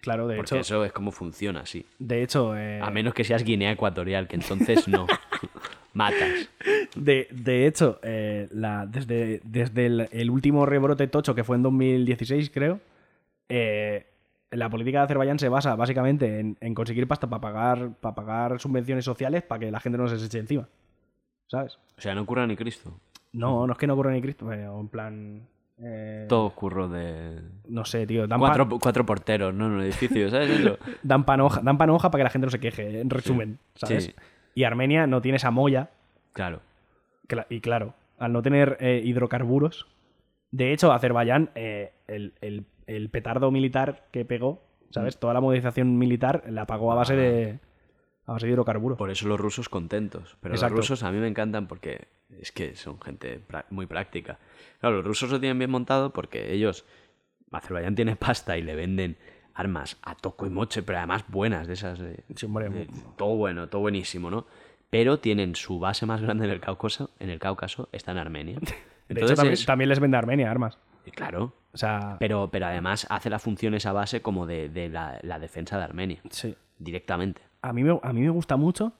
Claro, de
Porque
hecho.
eso es como funciona, así.
De hecho, eh,
A menos que seas Guinea Ecuatorial, que entonces no. Matas.
De, de hecho, eh, la, desde, desde el, el último rebrote tocho, que fue en 2016, creo, eh, la política de Azerbaiyán se basa básicamente en, en conseguir pasta para pagar, para pagar subvenciones sociales para que la gente no se eche encima. ¿Sabes?
O sea, no ocurra ni Cristo.
No, no es que no ocurra ni Cristo, pero en plan. eh,
Todo ocurre de.
No sé, tío. Dan,
Cuatro,
pan,
cuatro porteros, ¿no? En un edificio, ¿sabes eso?
dan pan hoja, dan pan hoja para que la gente no se queje, en resumen, ¿sabes?
Sí.
Y Armenia no tiene esa molla
Claro.
Cla- y claro, al no tener eh, hidrocarburos. De hecho, Azerbaiyán, eh, el, el- el petardo militar que pegó, ¿sabes? Toda la movilización militar la pagó a base de. A base de hidrocarburos.
Por eso los rusos contentos. Pero
Exacto.
los rusos a mí me encantan porque es que son gente muy práctica. Claro, los rusos lo tienen bien montado porque ellos. Azerbaiyán tiene pasta y le venden armas a toco y moche, pero además buenas, de esas. de-
Sí,
de- todo bueno, todo buenísimo, ¿no? Pero tienen su base más grande en el Cáucaso, en el Cáucaso está en Armenia.
de
Entonces,
hecho, también,
es-
también les vende Armenia armas.
claro,
O sea.
pero, pero además hace la función esa base como de, de la, la defensa de Armenia,
Sí.
directamente.
A mí, me, a mí me gusta mucho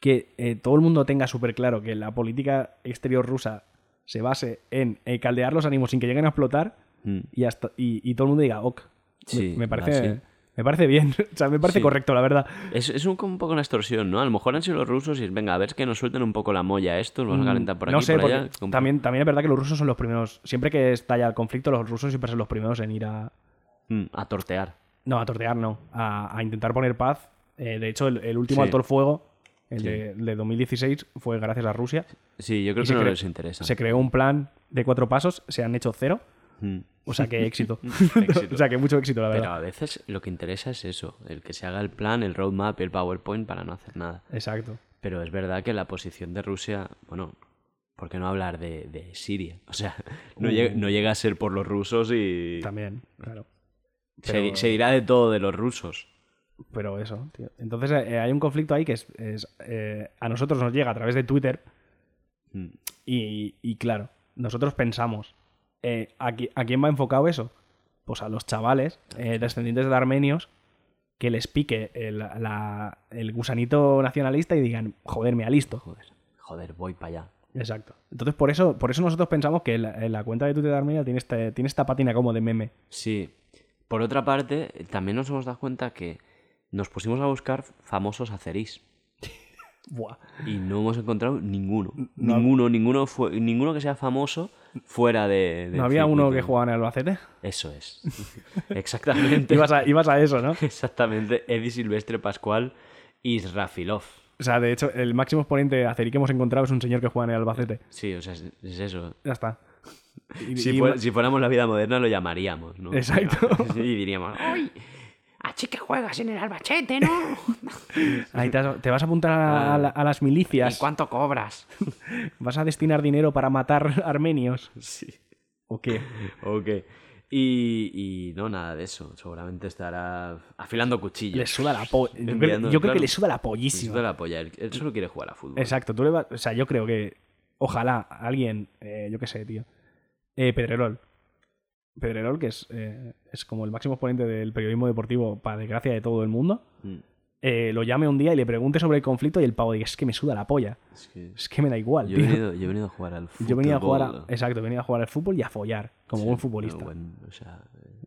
que eh, todo el mundo tenga súper claro que la política exterior rusa se base en eh, caldear los ánimos sin que lleguen a explotar
Mm.
y, hasta, y, y todo el mundo diga, ok. Me-
Sí,
me, parece,
así.
me parece bien. o sea, me parece
Sí.
correcto, la verdad.
Es, es un, como un poco una extorsión, ¿no? A lo mejor han sido los rusos y es, venga, a ver que nos suelten un poco la molla a estos, vamos a calentar por aquí,
Mm, no sé,
por allá.
también, también es verdad que los rusos son los primeros. Siempre que estalla el conflicto, los rusos siempre son los primeros en ir a.
Mm, a tortear.
No, a tortear, no. A, a intentar poner paz. Eh, de hecho, el, el último
Sí.
alto el fuego, el
Sí.
de, de 2016, fue gracias a Rusia.
Sí, yo creo
Y
que
se
no les interesa.
Se creó un plan de cuatro pasos, se han hecho cero.
Mm.
O sea que éxito.
Éxito.
o sea que mucho éxito, la
Pero
verdad.
a veces lo que interesa es eso, el que se haga el plan, el roadmap y el PowerPoint para no hacer nada.
Exacto.
Pero es verdad que la posición de Rusia, bueno, ¿por qué no hablar de, de Siria? O sea, no, llega, no llega a ser por los rusos y
También, claro.
se,
pero-
se dirá de todo de los rusos.
Pero eso, tío. Entonces eh, hay un conflicto ahí que es, es, eh, a nosotros nos llega a través de Twitter
Mm.
y, y claro, nosotros pensamos, eh, ¿a, qui- a quién va enfocado eso? Pues a los chavales eh, descendientes de armenios que les pique el, la- el gusanito nacionalista y digan, joder, me alisto.
Joder, joder, voy para allá.
Exacto. Entonces por eso, por eso nosotros pensamos que la, la cuenta de Twitter de Armenia tiene, este, tiene esta patina como de meme.
Sí. Por otra parte, también nos hemos dado cuenta que nos pusimos a buscar famosos acerís.
Buah.
Y no hemos encontrado ninguno.
No-
Ninguno, ninguno, fue, ninguno que sea famoso fuera de.
¿No había uno que jugaba en el Albacete?
Eso es. Exactamente.
Ibas a, ibas a eso, ¿no?
Exactamente. Eddie Silvestre Pascual Israfilov.
O sea, de hecho, el máximo exponente azerí que hemos encontrado es un señor que juega en el Albacete.
Sí, o sea, es, es eso.
Ya está. Y-
Si,
y-
si fuéramos la vida moderna lo llamaríamos, ¿no?
Exacto.
Y diríamos, ¡ay! Así que juegas en el albachete, ¿no?
Ahí te, has- te vas a apuntar a, a la- a las
¿Y
milicias.
cuánto cobras?
¿Vas a destinar dinero para matar armenios?
Sí.
¿O qué?
Ok. Y, y no, nada de eso. Seguramente estará afilando cuchillos.
Le suda la polla. Yo, creo,
Enviando-
yo creo
claro.
que le suda la
Le
pollísima.
suda la polla. Él, él solo quiere jugar a fútbol.
Exacto. Tú le vas- o sea, yo creo que. Ojalá alguien. eh, yo qué sé, tío. Eh, Pedrerol. Pedrerol, que es, eh, es como el máximo exponente del periodismo deportivo, para desgracia de todo el mundo.
Mm.
eh, lo llame un día y le pregunte sobre el conflicto y el pavo diga: Es que me suda la polla.
Es que
Es que me da igual,
yo, he venido, yo he venido a jugar al fútbol.
Yo venía a jugar a, exacto, venía a jugar al fútbol y a follar, como buen futbolista.
o sea,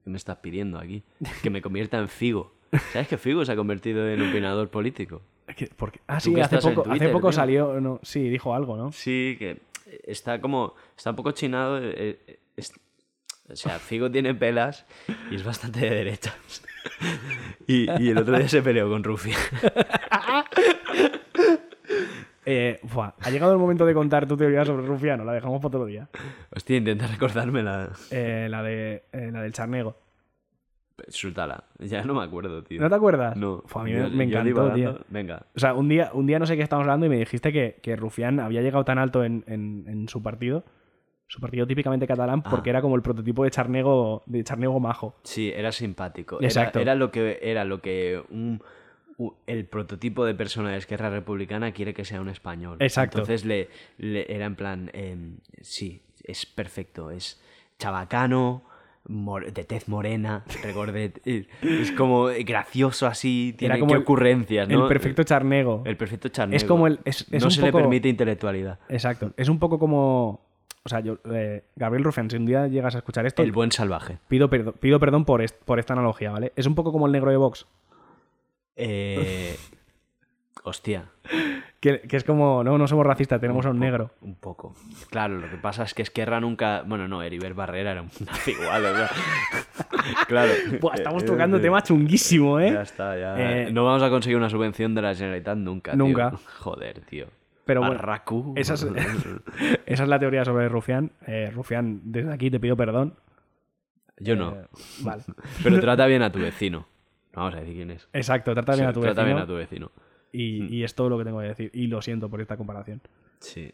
¿qué me estás pidiendo aquí? Que me convierta en Figo. ¿Sabes que Figo se ha convertido en opinador político?
Porque- ah, sí, hace poco, hace poco
tío.
salió, no, sí, dijo algo, ¿no?
Sí, que está como. Está un poco chinado. eh, eh, es- o sea, Figo tiene pelas y es bastante de derechas. Y, y el otro día se peleó con Rufia.
Eh, buah, ha llegado el momento de contar tu teoría sobre Rufiano, la dejamos para otro día.
Hostia, intenta recordármela.
Eh, la, de, eh, la del charnego.
Suéltala. Ya no me acuerdo, tío.
¿No te acuerdas?
No.
Fue, a mí
Yo-
me, encantó, tío.
Venga.
O sea, un día, un día no sé qué estábamos hablando y me dijiste que, que Rufián había llegado tan alto en, en- en su partido Su partido típicamente catalán
Ah.
porque era como el prototipo de Charnego, de Charnego majo.
Sí, era simpático.
Exacto.
Era, lo que era lo que un, el prototipo de persona de Esquerra Republicana quiere que sea un español.
Exacto.
Entonces le, le- era en plan, em, sí, es perfecto, es chabacano, de tez morena, recordet, eh, es como gracioso así, tiene
Era como
qué ocurrencias, ¿no?
El perfecto Charnego.
El perfecto charnego.
Es como el- es- es
no
un
se le permite intelectualidad.
Exacto. Es un poco como. O sea, yo, eh, Gabriel Rufián, si un día llegas a escuchar esto,
El buen salvaje.
pido, perdón, pido perdón por, est- por esta analogía, ¿vale? Es un poco como el negro de Vox.
Eh, hostia.
Que, que es como, no, no somos racistas, tenemos a un
poco,
negro.
Un poco. Claro, lo que pasa es que Esquerra nunca. Bueno, no, Heribert Barrera era un nazi igual, o sea. claro.
Buah, estamos tocando tema chunguísimo, ¿eh?
Ya está, ya.
Eh,
no vamos a conseguir una subvención de la Generalitat nunca. tío.
Nunca.
Joder, tío.
Pero bueno,
Barracu.
esa es, esa es la teoría sobre Rufián. Eh, Rufián, desde aquí te pido perdón.
Yo no.
Eh, vale.
Pero trata bien a tu vecino. No vamos a decir quién es.
Exacto, trata bien
Sí,
a tu
trata
vecino.
bien a tu vecino.
Y, y es todo lo que tengo que decir. Y lo siento por esta comparación.
Sí.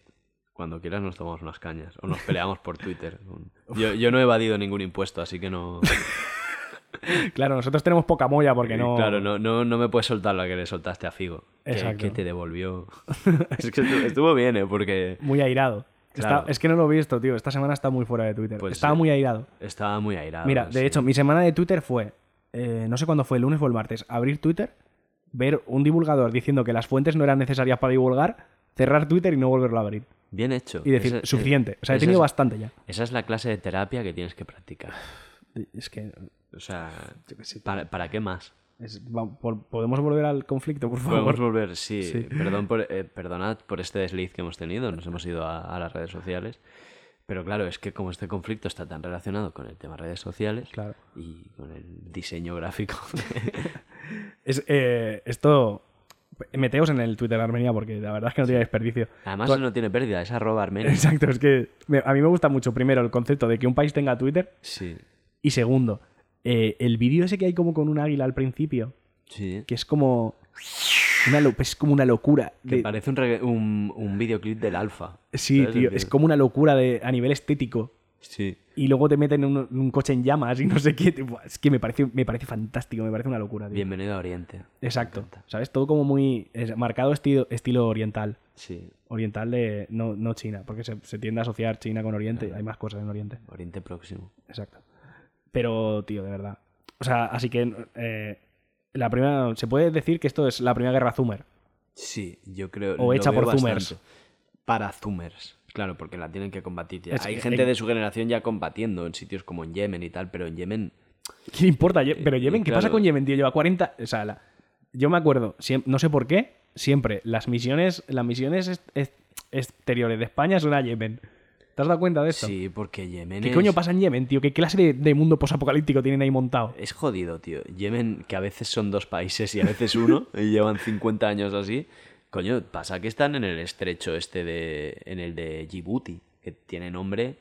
Cuando quieras nos tomamos unas cañas. O nos peleamos por Twitter. Yo, yo no he evadido ningún impuesto, así que no.
Claro, nosotros tenemos poca molla porque no.
Claro, no, no, no me puedes soltar la que le soltaste a Figo. que-
Exacto.
Que, te devolvió. es que estuvo, estuvo bien, ¿eh? Porque
Muy airado. Está-
Claro.
es que no lo he visto, tío. Esta semana está muy fuera de Twitter.
Pues
Estaba
sí.
muy airado.
estaba muy airado.
Mira, de
sí.
hecho, mi semana de Twitter fue, eh, no sé cuándo fue, el lunes o el martes, abrir Twitter, ver un divulgador diciendo que las fuentes no eran necesarias para divulgar, cerrar Twitter y no volverlo a abrir.
Bien hecho.
Y decir,
Esa-
suficiente. O sea, he tenido
es-
bastante ya.
Esa es la clase de terapia que tienes que practicar.
Es que...
O sea, ¿para, para qué más?
es- va- por- ¿Podemos volver al conflicto, por favor?
Podemos volver, sí.
Sí.
Perdón por, eh, perdonad por este desliz que hemos tenido, nos hemos ido a, a las redes sociales. Pero claro, es que como este conflicto está tan relacionado con el tema redes sociales
Claro.
y con el diseño gráfico,
Es, eh, esto... Meteos en el Twitter de Armenia porque la verdad es que no tiene desperdicio.
además
Tú-
no tiene pérdida, es arroba armenia.
Exacto, es que a mí me gusta mucho, primero, el concepto de que un país tenga Twitter
Sí,
y segundo, eh, el vídeo ese que hay como con un águila al principio,
sí.
que es como una, es como una locura.
Que
de-
parece un, un, un videoclip del alfa.
sí, tío, es como una locura de, a nivel estético.
Sí.
Y luego te meten en un, un coche en llamas y no sé qué. Es que me parece, me parece fantástico, me parece una locura. tío.
Bienvenido a Oriente.
Exacto. ¿Sabes? Todo como muy es marcado estilo, estilo oriental.
Sí,
Oriental de no, no China, porque se, se tiende a asociar China con Oriente. Hay más cosas en Oriente.
Oriente Próximo.
Exacto. Pero, tío, de verdad. O sea, así que eh, la primera. Se puede decir que esto es la primera guerra Zoomer.
Sí, yo creo.
O hecha por
bastante. Para zoomers. Claro, porque la tienen que combatir. ya.
Es
Hay gente
eh,
de su generación ya combatiendo en sitios como en Yemen y tal, pero en Yemen.
¿Qué importa? Ye- Pero Yemen, ¿qué
claro.
pasa con Yemen, tío? Lleva 40. O sea, la- yo me acuerdo, no sé por qué, siempre las misiones, las misiones est- est- exteriores de España son a Yemen. ¿Te has dado cuenta de esto?
Sí, porque Yemen
¿Qué
es.
coño pasa en Yemen, tío? ¿Qué clase de, de mundo posapocalíptico tienen ahí montado?
Es jodido, tío. Yemen, que a veces son dos países y a veces uno, y llevan 50 años así. Coño, pasa que están en el estrecho este de. en el de Djibouti, que tiene nombre.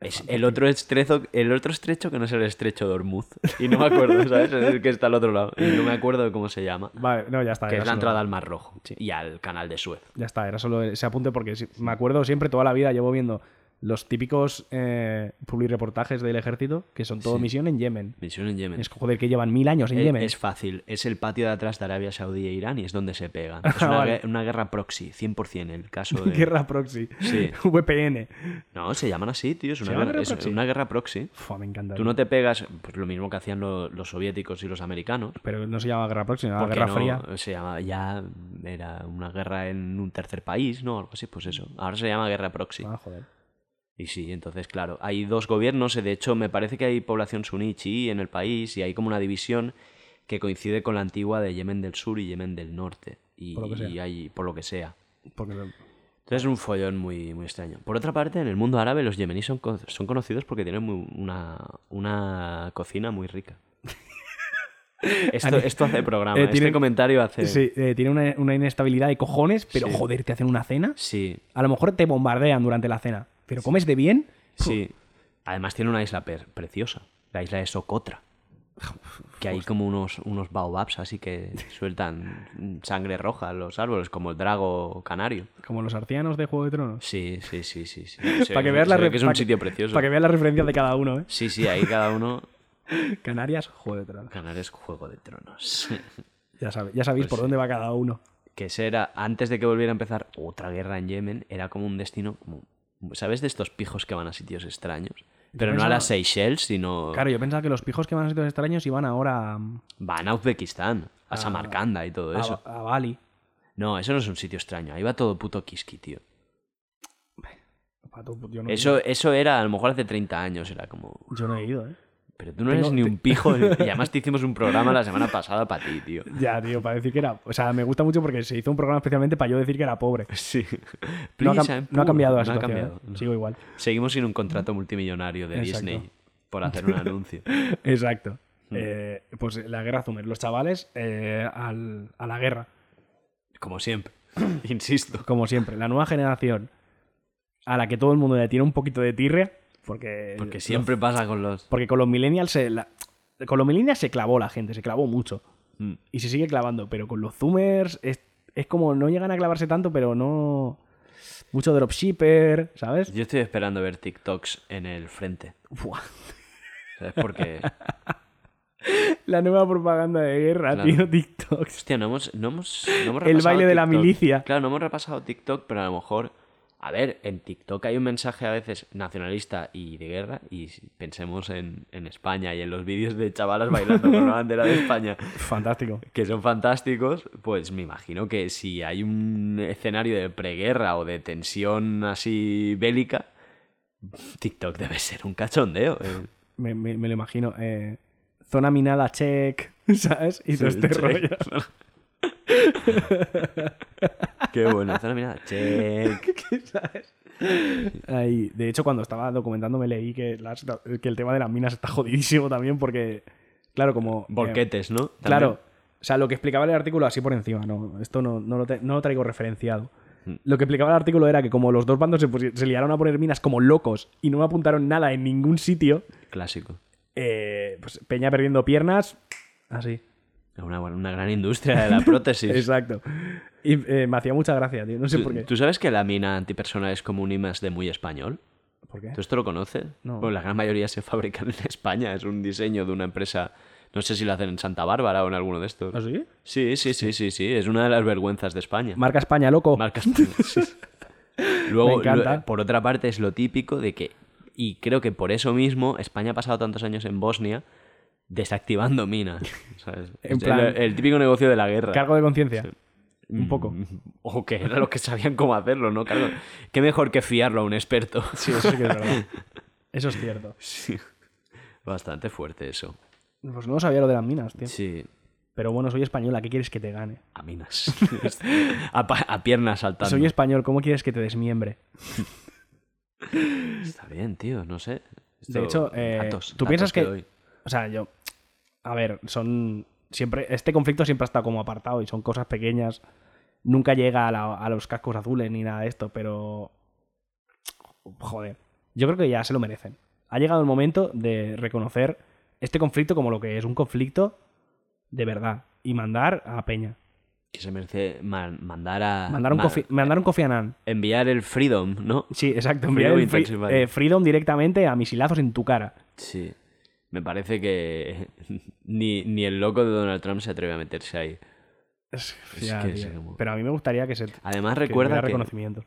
Es el otro estrecho, el otro estrecho que no es el estrecho de Hormuz. Y no me acuerdo, ¿sabes? Es el que está al otro lado. Y no me acuerdo de cómo se llama.
Vale, no, ya está.
Que es la entrada al Mar Rojo y al canal de Suez.
Ya está, era solo ese apunte porque me acuerdo siempre, toda la vida llevo viendo los típicos eh, publireportajes del ejército, que son todo
Sí.
misión en Yemen.
Misión en Yemen.
Es joder, que llevan mil años en Yemen.
Es fácil, es el patio de atrás de Arabia Saudí e Irán y es donde se pegan. Es una,
Vale.
gue- una guerra proxy, 100% el caso de...
Guerra proxy.
Sí.
VPN.
No, se llaman así, tío, es
¿Se
una, guerra, es
proxy?
una guerra proxy.
Fua, me encanta.
Tú no te pegas, pues lo mismo que hacían lo- los soviéticos y los americanos.
Pero no se llama guerra proxy, se llama guerra
no,
fría.
Se llama, ya era una guerra en un tercer país, ¿no? Algo así, pues eso. Ahora se llama guerra proxy.
Ah, joder.
Y sí, entonces, claro, hay dos gobiernos. eh, De hecho, me parece que hay población suní chií en el país y hay como una división que coincide con la antigua de Yemen del Sur y Yemen del Norte. Y,
Por lo que sea.
y hay, por lo que sea.
Porque
Entonces es un follón muy, muy extraño. Por otra parte, en el mundo árabe los yemeníes son, son conocidos porque tienen muy- una, una cocina muy rica. Esto, esto hace programa.
Eh,
este comentario hace...
Sí, eh, tiene una, una inestabilidad de cojones, pero
Sí.
joder, te hacen una cena.
Sí,
A lo mejor te bombardean durante la cena. Pero comes de bien.
sí. Además tiene una isla preciosa. La isla de Socotra. Que hay como unos, unos baobabs así que sueltan sangre roja en los árboles, como el drago canario.
Como los arcianos de Juego de Tronos.
Sí, sí, sí, sí. sí.
Para que
ve-
veas la
que es un sitio precioso.
Para que veas las referencias de cada uno, ¿eh?
Sí, sí, ahí cada uno.
Canarias, Juego de Tronos.
Canarias Juego de Tronos.
Ya, sabe- ya sabéis
Pues
por
sí.
dónde va cada uno.
que ese era, antes de que volviera a empezar otra guerra en Yemen, era como un destino, como, ¿sabes? De estos pijos que van a sitios extraños. Pero no a las Seychelles, sino
Claro, yo pensaba que los pijos que van a sitios extraños iban ahora a,
van a Uzbekistán, a Samarcanda y todo
a-
eso.
a Bali.
No, eso no es un sitio extraño, ahí va todo puto kiski, tío.
Yo no,
Eso, eso era, a lo mejor hace 30 años, era como...
Yo no he ido, ¿eh?
Pero tú no eres ni un pijo. Y además te hicimos un programa la semana pasada para ti, tío.
Ya, tío, para decir que era. O sea, me gusta mucho porque se hizo un programa especialmente para yo decir que era pobre.
Sí.
No ha, cam- no ha
poor.
cambiado la
No ha
situación.
cambiado,
¿eh?
no.
Sigo igual.
Seguimos sin un contrato multimillonario de
Exacto.
Disney por hacer un anuncio.
Exacto.
Hmm.
Eh, pues la guerra Zumer. Los chavales eh, al- a la guerra.
Como siempre. Insisto.
Como siempre. La nueva generación a la que todo el mundo le tiene un poquito de tirria. Porque,
Porque siempre pasa con los...
Porque con los millennials se. la- con los millennials se clavó la gente, se clavó mucho.
Mm.
Y se sigue clavando. Pero con los zoomers es, es como no llegan a clavarse tanto, pero no. Mucho dropshipper, ¿sabes?
Yo estoy esperando ver TikToks en el frente.
Buah.
¿Sabes? Porque...
La nueva propaganda de guerra,
Claro.
tío, TikToks.
Hostia, no hemos, no hemos, no hemos
El baile de la
TikTok.
milicia.
Claro, no hemos repasado TikTok, pero a lo mejor... A ver, en TikTok hay un mensaje a veces nacionalista y de guerra, y si pensemos en, en España y en los vídeos de chavalas bailando con la bandera de España,
Fantástico.
que son fantásticos, pues me imagino que si hay un escenario de preguerra o de tensión así bélica, TikTok debe ser un cachondeo. eh.
Me, me- me lo imagino. eh, zona minada check, ¿sabes? Y todo
Sí,
este
check.
rollo.
Qué bueno. Zona mirada, check.
de hecho, cuando estaba documentando me leí que, las- que el tema de las minas está jodidísimo también porque, claro, como... eh,
Volquetes, ¿no? También.
Claro. O sea, lo que explicaba el artículo así por encima, no, esto no, no, lo, te- no lo traigo referenciado.
Mm.
Lo que explicaba el artículo era que como los dos bandos se, se liaron a poner minas como locos y no apuntaron nada en ningún sitio,
Clásico.
eh, pues Peña perdiendo piernas, así.
Una, una gran industria de la prótesis.
Exacto. Y eh, me hacía mucha gracia, tío. No sé
¿Tú,
por qué.
tú sabes que la mina antipersona es como un IMAX de muy español?
¿Por qué?
¿Tú esto lo conoces?
No.
Pues la gran mayoría se fabrican en España. Es un diseño de una empresa. No sé si lo hacen en Santa Bárbara o en alguno de estos.
¿Ah, sí?
Sí, sí, sí, sí, sí. Es una de las vergüenzas de España.
Marca España, loco.
Marcas. sí. Luego,
Me encanta.
lo- por otra parte, es lo típico de que. Y creo que por eso mismo España ha pasado tantos años en Bosnia desactivando minas. ¿sabes?
En
Es
plan-
el, el típico negocio de la guerra.
Cargo de conciencia. Un poco.
Mm, O que era lo que sabían cómo hacerlo, ¿no? Claro. Qué mejor que fiarlo a un experto.
Sí, eso sí que es verdad. Eso es cierto.
Sí. Bastante fuerte eso.
Pues no sabía lo de las minas, tío.
Sí.
Pero bueno, soy española, ¿qué quieres que te gane?
A minas. a, piernas saltando.
Soy español, ¿cómo quieres que te desmiembre?
Está bien, tío, no sé.
De hecho, eh,
datos,
¿tú
datos
piensas que-. O sea, yo. A ver, son. Siempre. Este conflicto siempre ha estado como apartado y son cosas pequeñas. Nunca llega a, la- a los cascos azules ni nada de esto, pero. Joder. Yo creo que ya se lo merecen. Ha llegado el momento de reconocer este conflicto como lo que es un conflicto de verdad y mandar a Peña.
Que se merece man- mandar a.
Mandar un,
ma-
Kofi, mandar un Kofi Annan.
Enviar el Freedom, ¿no?
Sí, exacto. Enviar
Freedom
el free- eh, Freedom directamente a misilazos en tu cara.
Sí. Me parece que ni, ni el loco de Donald Trump se atreve a meterse ahí.
Es-
Es
ya,
que es como-
Pero a mí me gustaría que se.
Además,
que
recuerda que
reconocimiento.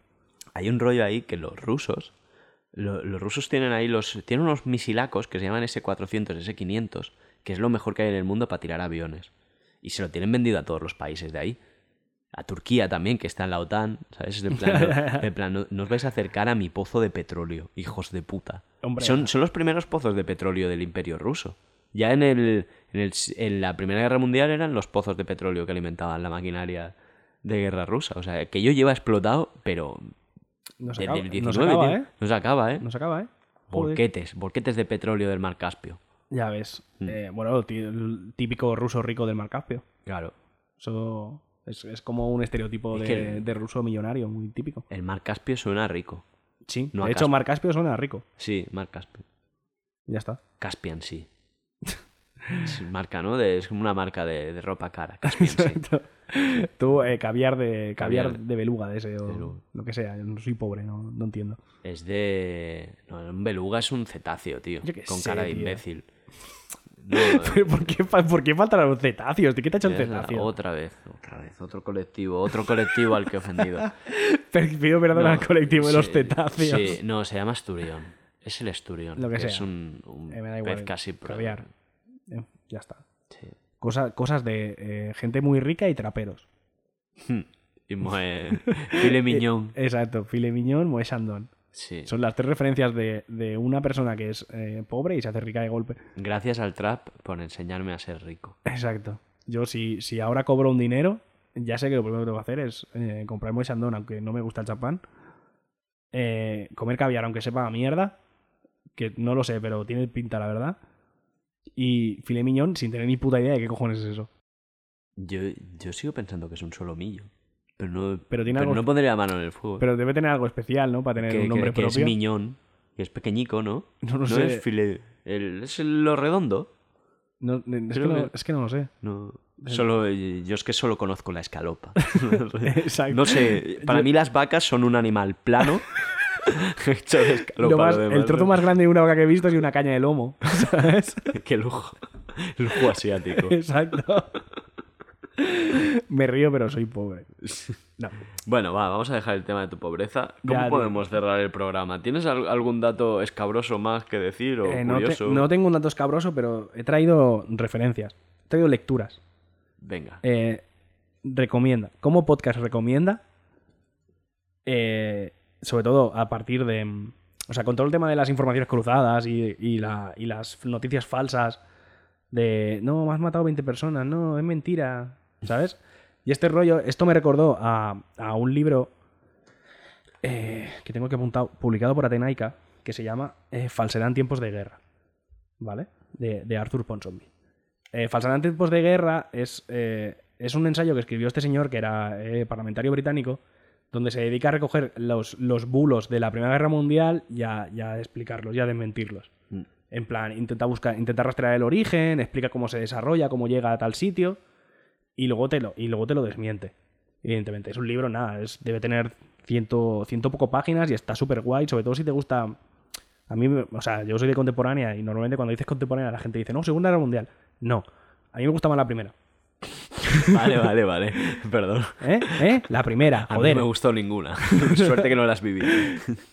hay un rollo ahí que los rusos. lo- los rusos tienen ahí los. Tienen unos misilacos que se llaman S-400, S-500, que es lo mejor que hay en el mundo para tirar aviones. Y se lo tienen vendido a todos los países de ahí. A Turquía también, que está en la OTAN, ¿sabes? En plan, en plan, no, no os vais a acercar a mi pozo de petróleo, hijos de puta.
Hombre.
son, son los primeros pozos de petróleo del imperio ruso. Ya en, el, en, el- en la Primera Guerra Mundial eran los pozos de petróleo que alimentaban la maquinaria de guerra rusa. O sea, que ello lleva explotado, pero
No se
desde
acaba,
el
no
19,
se acaba. ¿eh?
No se acaba, ¿eh?
No se acaba, ¿eh? Joder.
Volquetes, volquetes de petróleo del Mar Caspio.
Ya ves.
Mm.
Eh, bueno, el típico ruso rico del Mar Caspio.
Claro.
Eso es, es como un estereotipo
Es
de, de ruso millonario, muy típico.
El Mar Caspio suena rico.
Sí,
No
de hecho,
Caspio.
Mar Caspio suena rico.
Sí, Mar Caspio.
Ya está.
Caspian, sí. Es marca, ¿no? De- es como una marca de, de ropa cara. Caspian, sí.
Exacto. Tú, eh, caviar de caviar,
Caviar.
de beluga de ese o
Beluga.
lo que sea. Yo no soy pobre, no, no entiendo.
Es de. No, un beluga es un cetáceo, tío.
Yo
con
sé,
cara de
tío.
No,
Pero ¿Por qué, ¿Por qué faltan los cetáceos? ¿De qué te ha hecho
la-
cetáceo?
otra vez, otra vez. Otro colectivo, otro colectivo al que he ofendido.
Pido perdón
No,
al colectivo de los cetáceos.
Sí, no, se llama esturión. Es el esturión.
Lo que
Es
sea.
un, un
Eh, me da igual.
pez casi pro-
Caviar. Eh, ya está.
Sí.
Cosa- cosas de eh, gente muy rica y traperos.
Y moe... Filet mignon.
Exacto. Filet mignon, moe chandon.
Sí.
Son las tres referencias de, de una persona que es eh, pobre y se hace rica de golpe.
Gracias al trap por enseñarme a ser rico.
Exacto. Yo si, si ahora cobro un dinero, ya sé que lo primero que tengo que hacer es eh, comprar Moe Chandon, aunque no me gusta el champán. Eh, comer caviar, aunque sepa a mierda. Que no lo sé, pero tiene pinta, la verdad. Y filet mignon sin tener ni puta idea de qué cojones es eso.
Yo, yo sigo pensando que es un solomillo. Pero no,
Pero tiene algo-
no pondría la mano en el fuego.
Pero debe tener algo especial, ¿no? Para tener
que,
un nombre
que- que
propio.
es miñón. Que es pequeñico, ¿no?
No lo sé.
es el- es lo redondo.
No, es, que no,
que-
es que no lo sé.
No. Solo, yo es que solo conozco la escalopa.
Exacto.
No sé, para
Yo-
mí las vacas son un animal plano hecho de escalopa.
Lo más-
demás,
el trozo más grande de una vaca que he visto es una caña de lomo. ¿Sabes?
Qué lujo. Lujo asiático.
Exacto. Me río, pero soy pobre. No.
Bueno, va, vamos a dejar el tema de tu pobreza. ¿Cómo
Ya, tío.
podemos cerrar el programa? ¿Tienes al- algún dato escabroso más que decir o
Eh, no, te-
curioso?
no tengo un dato escabroso, pero he traído referencias. He traído lecturas.
Venga.
Eh, recomienda. Como podcast recomienda. eh, sobre todo a partir de. mm, O sea, con todo el tema de las informaciones cruzadas y, y la- y las noticias falsas. De. No, me has matado 20 personas. No, es mentira. ¿Sabes? Y este rollo. Esto me recordó a, a un libro. eh, que tengo que apuntar. Publicado por Atenaica. Que se llama eh, Falsedad en tiempos de guerra. ¿Vale? De, de Arthur Ponsonby. Eh, Falsedad en tiempos de guerra es, eh, es un ensayo que escribió este señor, que era eh, parlamentario británico, donde se dedica a recoger los, los bulos de la Primera Guerra Mundial y a, y a explicarlos y a desmentirlos.
Mm.
En plan, intenta, buscar, intenta rastrear el origen, explica cómo se desarrolla, cómo llega a tal sitio, y luego te lo, y luego te lo desmiente. Evidentemente, es un libro, nada, es, debe tener ciento, ciento poco páginas y está súper guay, sobre todo si te gusta... A mí, o sea, yo soy de contemporánea y normalmente cuando dices contemporánea la gente dice, no, Segunda Guerra Mundial. No, a mí me gusta más la primera.
Vale, vale, vale. Perdón.
¿Eh? ¿Eh? La primera,
A mí no me gustó ninguna. Suerte que no las viví.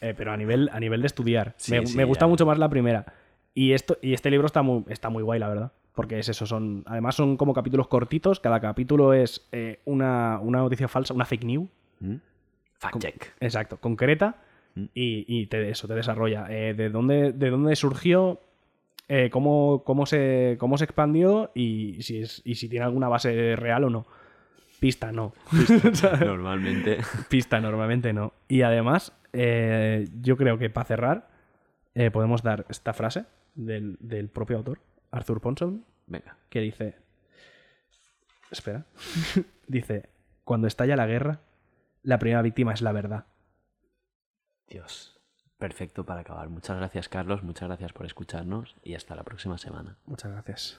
Eh, pero a nivel, a nivel de estudiar.
Sí,
me,
sí,
me gusta
ya.
mucho más la primera. Y, esto, y este libro está muy, está muy guay, la verdad. Porque es eso, son. Además son como capítulos cortitos. Cada capítulo es eh, una, una noticia falsa, una fake news.
Fact check.
Exacto, concreta. Y, y te, eso te desarrolla. eh, de, dónde, de dónde surgió, eh, cómo, cómo, se, cómo se expandió y si, es, y si tiene alguna base real o no. Pista no.
Normalmente.
Pista normalmente no. Y además, yo creo que para cerrar, podemos dar esta frase del, del propio autor, Arthur Ponson.
Venga.
Que dice. Espera. dice: Cuando estalla la guerra, la primera víctima es la verdad.
Dios. Perfecto para acabar. Muchas gracias, Carlos. Muchas gracias por escucharnos y hasta la próxima semana.
Muchas gracias.